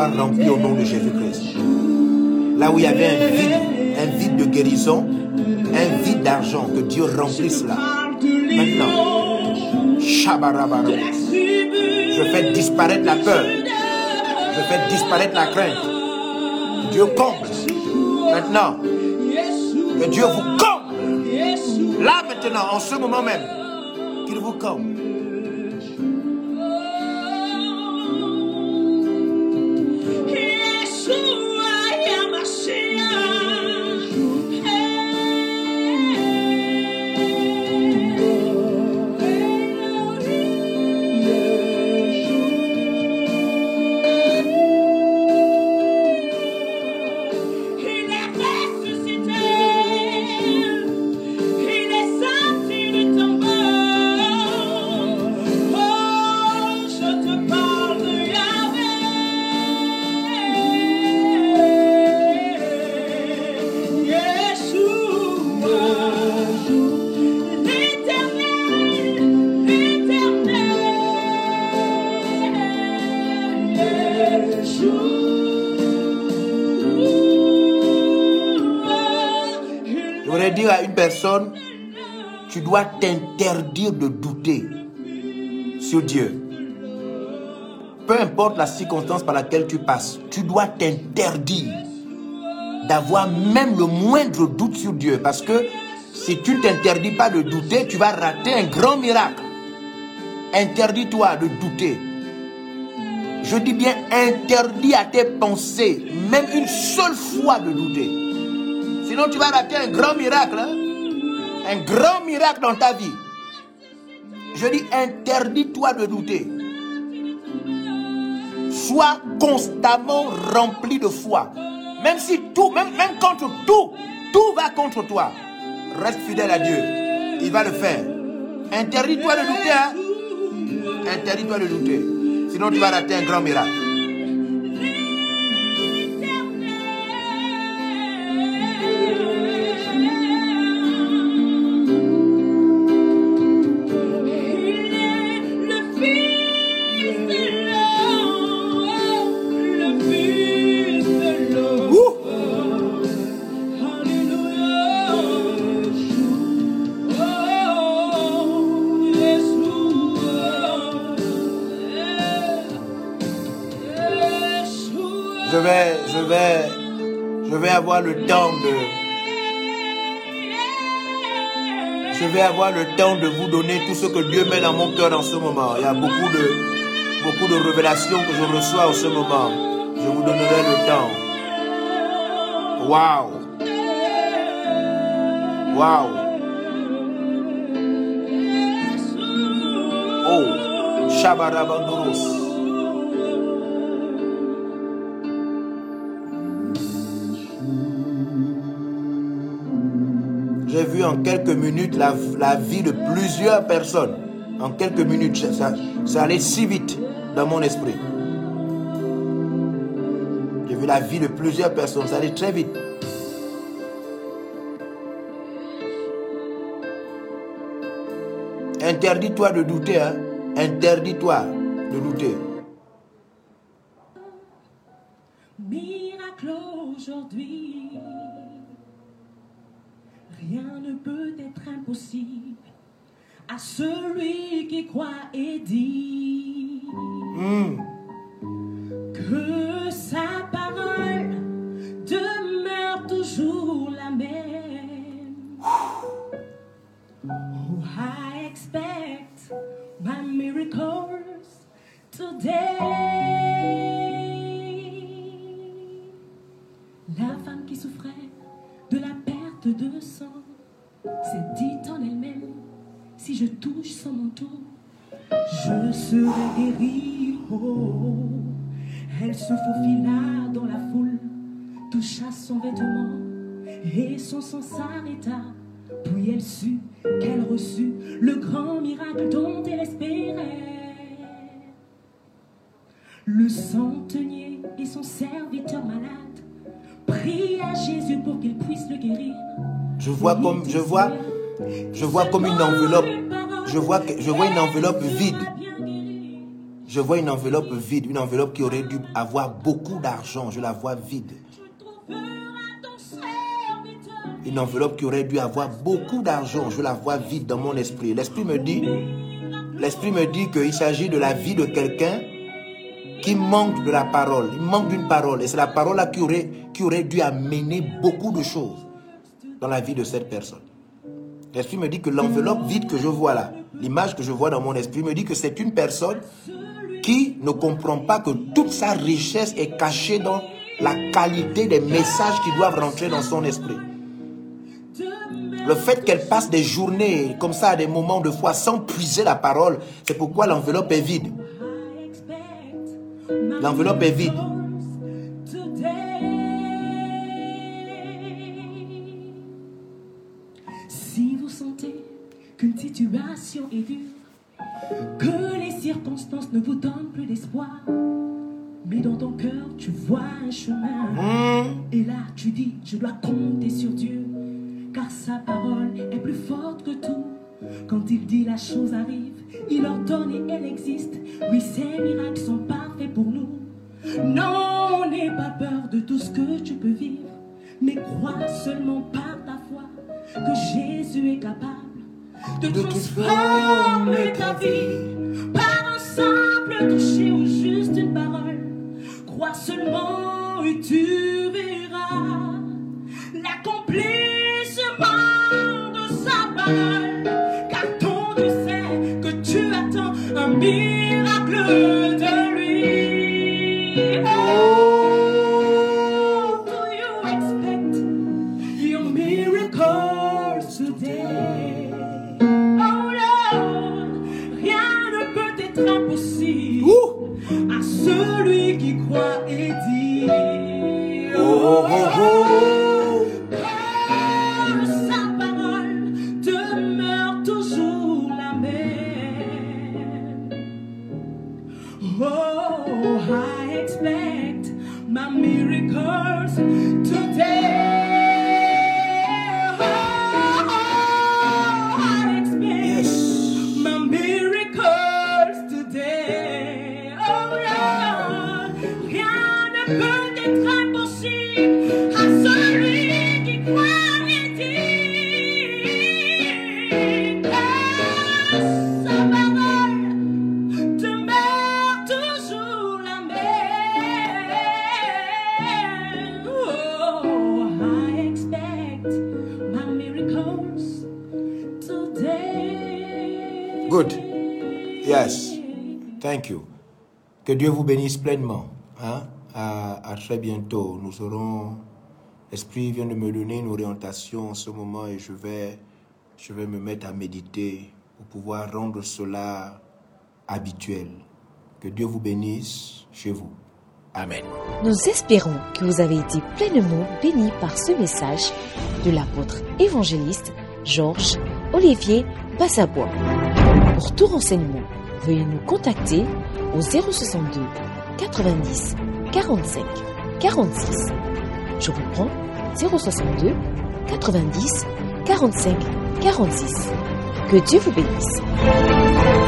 Rempli au nom de Jésus-Christ. Là où il y avait un vide, un vide de guérison, un vide d'argent, que Dieu remplisse cela. Maintenant. Je fais disparaître la peur. Je fais disparaître la crainte. Dieu comble. Maintenant, que Dieu vous comble. Là maintenant, en ce moment même, qu'il vous comble. Dois t'interdire de douter sur Dieu. Peu importe la circonstance par laquelle tu passes, tu dois t'interdire d'avoir même le moindre doute sur Dieu. Parce que si tu t'interdis pas de douter, tu vas rater un grand miracle. Interdis-toi de douter. Je dis bien interdis à tes pensées, même une seule fois de douter. Sinon, tu vas rater un grand miracle. hein. Un grand miracle dans ta vie. Je dis interdis-toi de douter. Sois constamment rempli de foi. Même si tout, même, même contre tout, tout va contre toi. Reste fidèle à Dieu. Il va le faire. Interdis-toi de douter. Hein? Interdis-toi de douter. Sinon, tu vas rater un grand miracle. Avoir le temps de vous donner tout ce que Dieu met dans mon cœur en ce moment. Il y a beaucoup de, beaucoup de révélations que je reçois en ce moment. Je vous donnerai le temps. Waouh! Waouh! Oh! Shabarabandoros. En quelques minutes la, vie de plusieurs personnes. En quelques minutes, ça, ça, ça allait si vite dans mon esprit. J'ai vu la vie de plusieurs personnes, ça allait très vite. Interdis-toi de douter, hein. Interdis-toi de douter. Miracle aujourd'hui. Impossible à celui qui croit et dit Hmm. que sa parole demeure toujours la même. Oh, I expect my miracles today. La femme qui souffrait de la perte de sang s'est dit en elle-même si je touche son manteau, je serai guérie. Oh, elle se faufila dans la foule, toucha son vêtement et son sang s'arrêta. Puis elle sut qu'elle reçut le grand miracle dont elle espérait. Le centenier et son serviteur malade prient à Jésus pour qu'il puisse le guérir. Je vois comme, je vois, je vois comme une enveloppe. Je vois, je vois une enveloppe vide. Je vois une enveloppe vide, une enveloppe qui aurait dû avoir beaucoup d'argent. Je la vois vide. Une enveloppe qui aurait dû avoir beaucoup d'argent. Je la vois vide dans mon esprit. L'esprit me dit, l'esprit me dit qu'il s'agit de la vie de quelqu'un qui manque de la parole. Il manque d'une parole. Et c'est la parole qui aurait dû amener beaucoup de choses la vie de cette personne. L'esprit me dit que l'enveloppe vide que je vois là, l'image que je vois dans mon esprit me dit que c'est une personne qui ne comprend pas que toute sa richesse est cachée dans la qualité des messages qui doivent rentrer dans son esprit. Le fait qu'elle passe des journées comme ça, à des moments de foi, sans puiser la parole, c'est pourquoi l'enveloppe est vide. L'enveloppe est vide. Situation est dure, que les circonstances ne vous donnent plus d'espoir, mais dans ton cœur tu vois un chemin, Hmm. et là tu dis je dois compter sur Dieu, car sa parole est plus forte que tout. Quand il dit la chose arrive, il ordonne et elle existe. Oui, ces miracles sont parfaits pour nous. Non, n'aie pas peur de tout ce que tu peux vivre, mais crois seulement par ta foi que Jésus est capable de, transformer ta vie par un simple toucher ou juste une parole. Crois seulement et tu verras l'accomplissement de sa parole. Car ton Dieu sait que tu attends un miracle Dieu vous bénisse pleinement. Hein? À, très bientôt. Nous serons. L'Esprit vient de me donner une orientation en ce moment et je vais, je vais me mettre à méditer pour pouvoir rendre cela habituel. Que Dieu vous bénisse chez vous. Amen. Nous espérons que vous avez été pleinement bénis par ce message de l'apôtre évangéliste Georges Olivier Bassabois. Pour tout renseignement, veuillez nous contacter au 062 90 45 46. Je reprends 062 90 45 46. Que Dieu vous bénisse.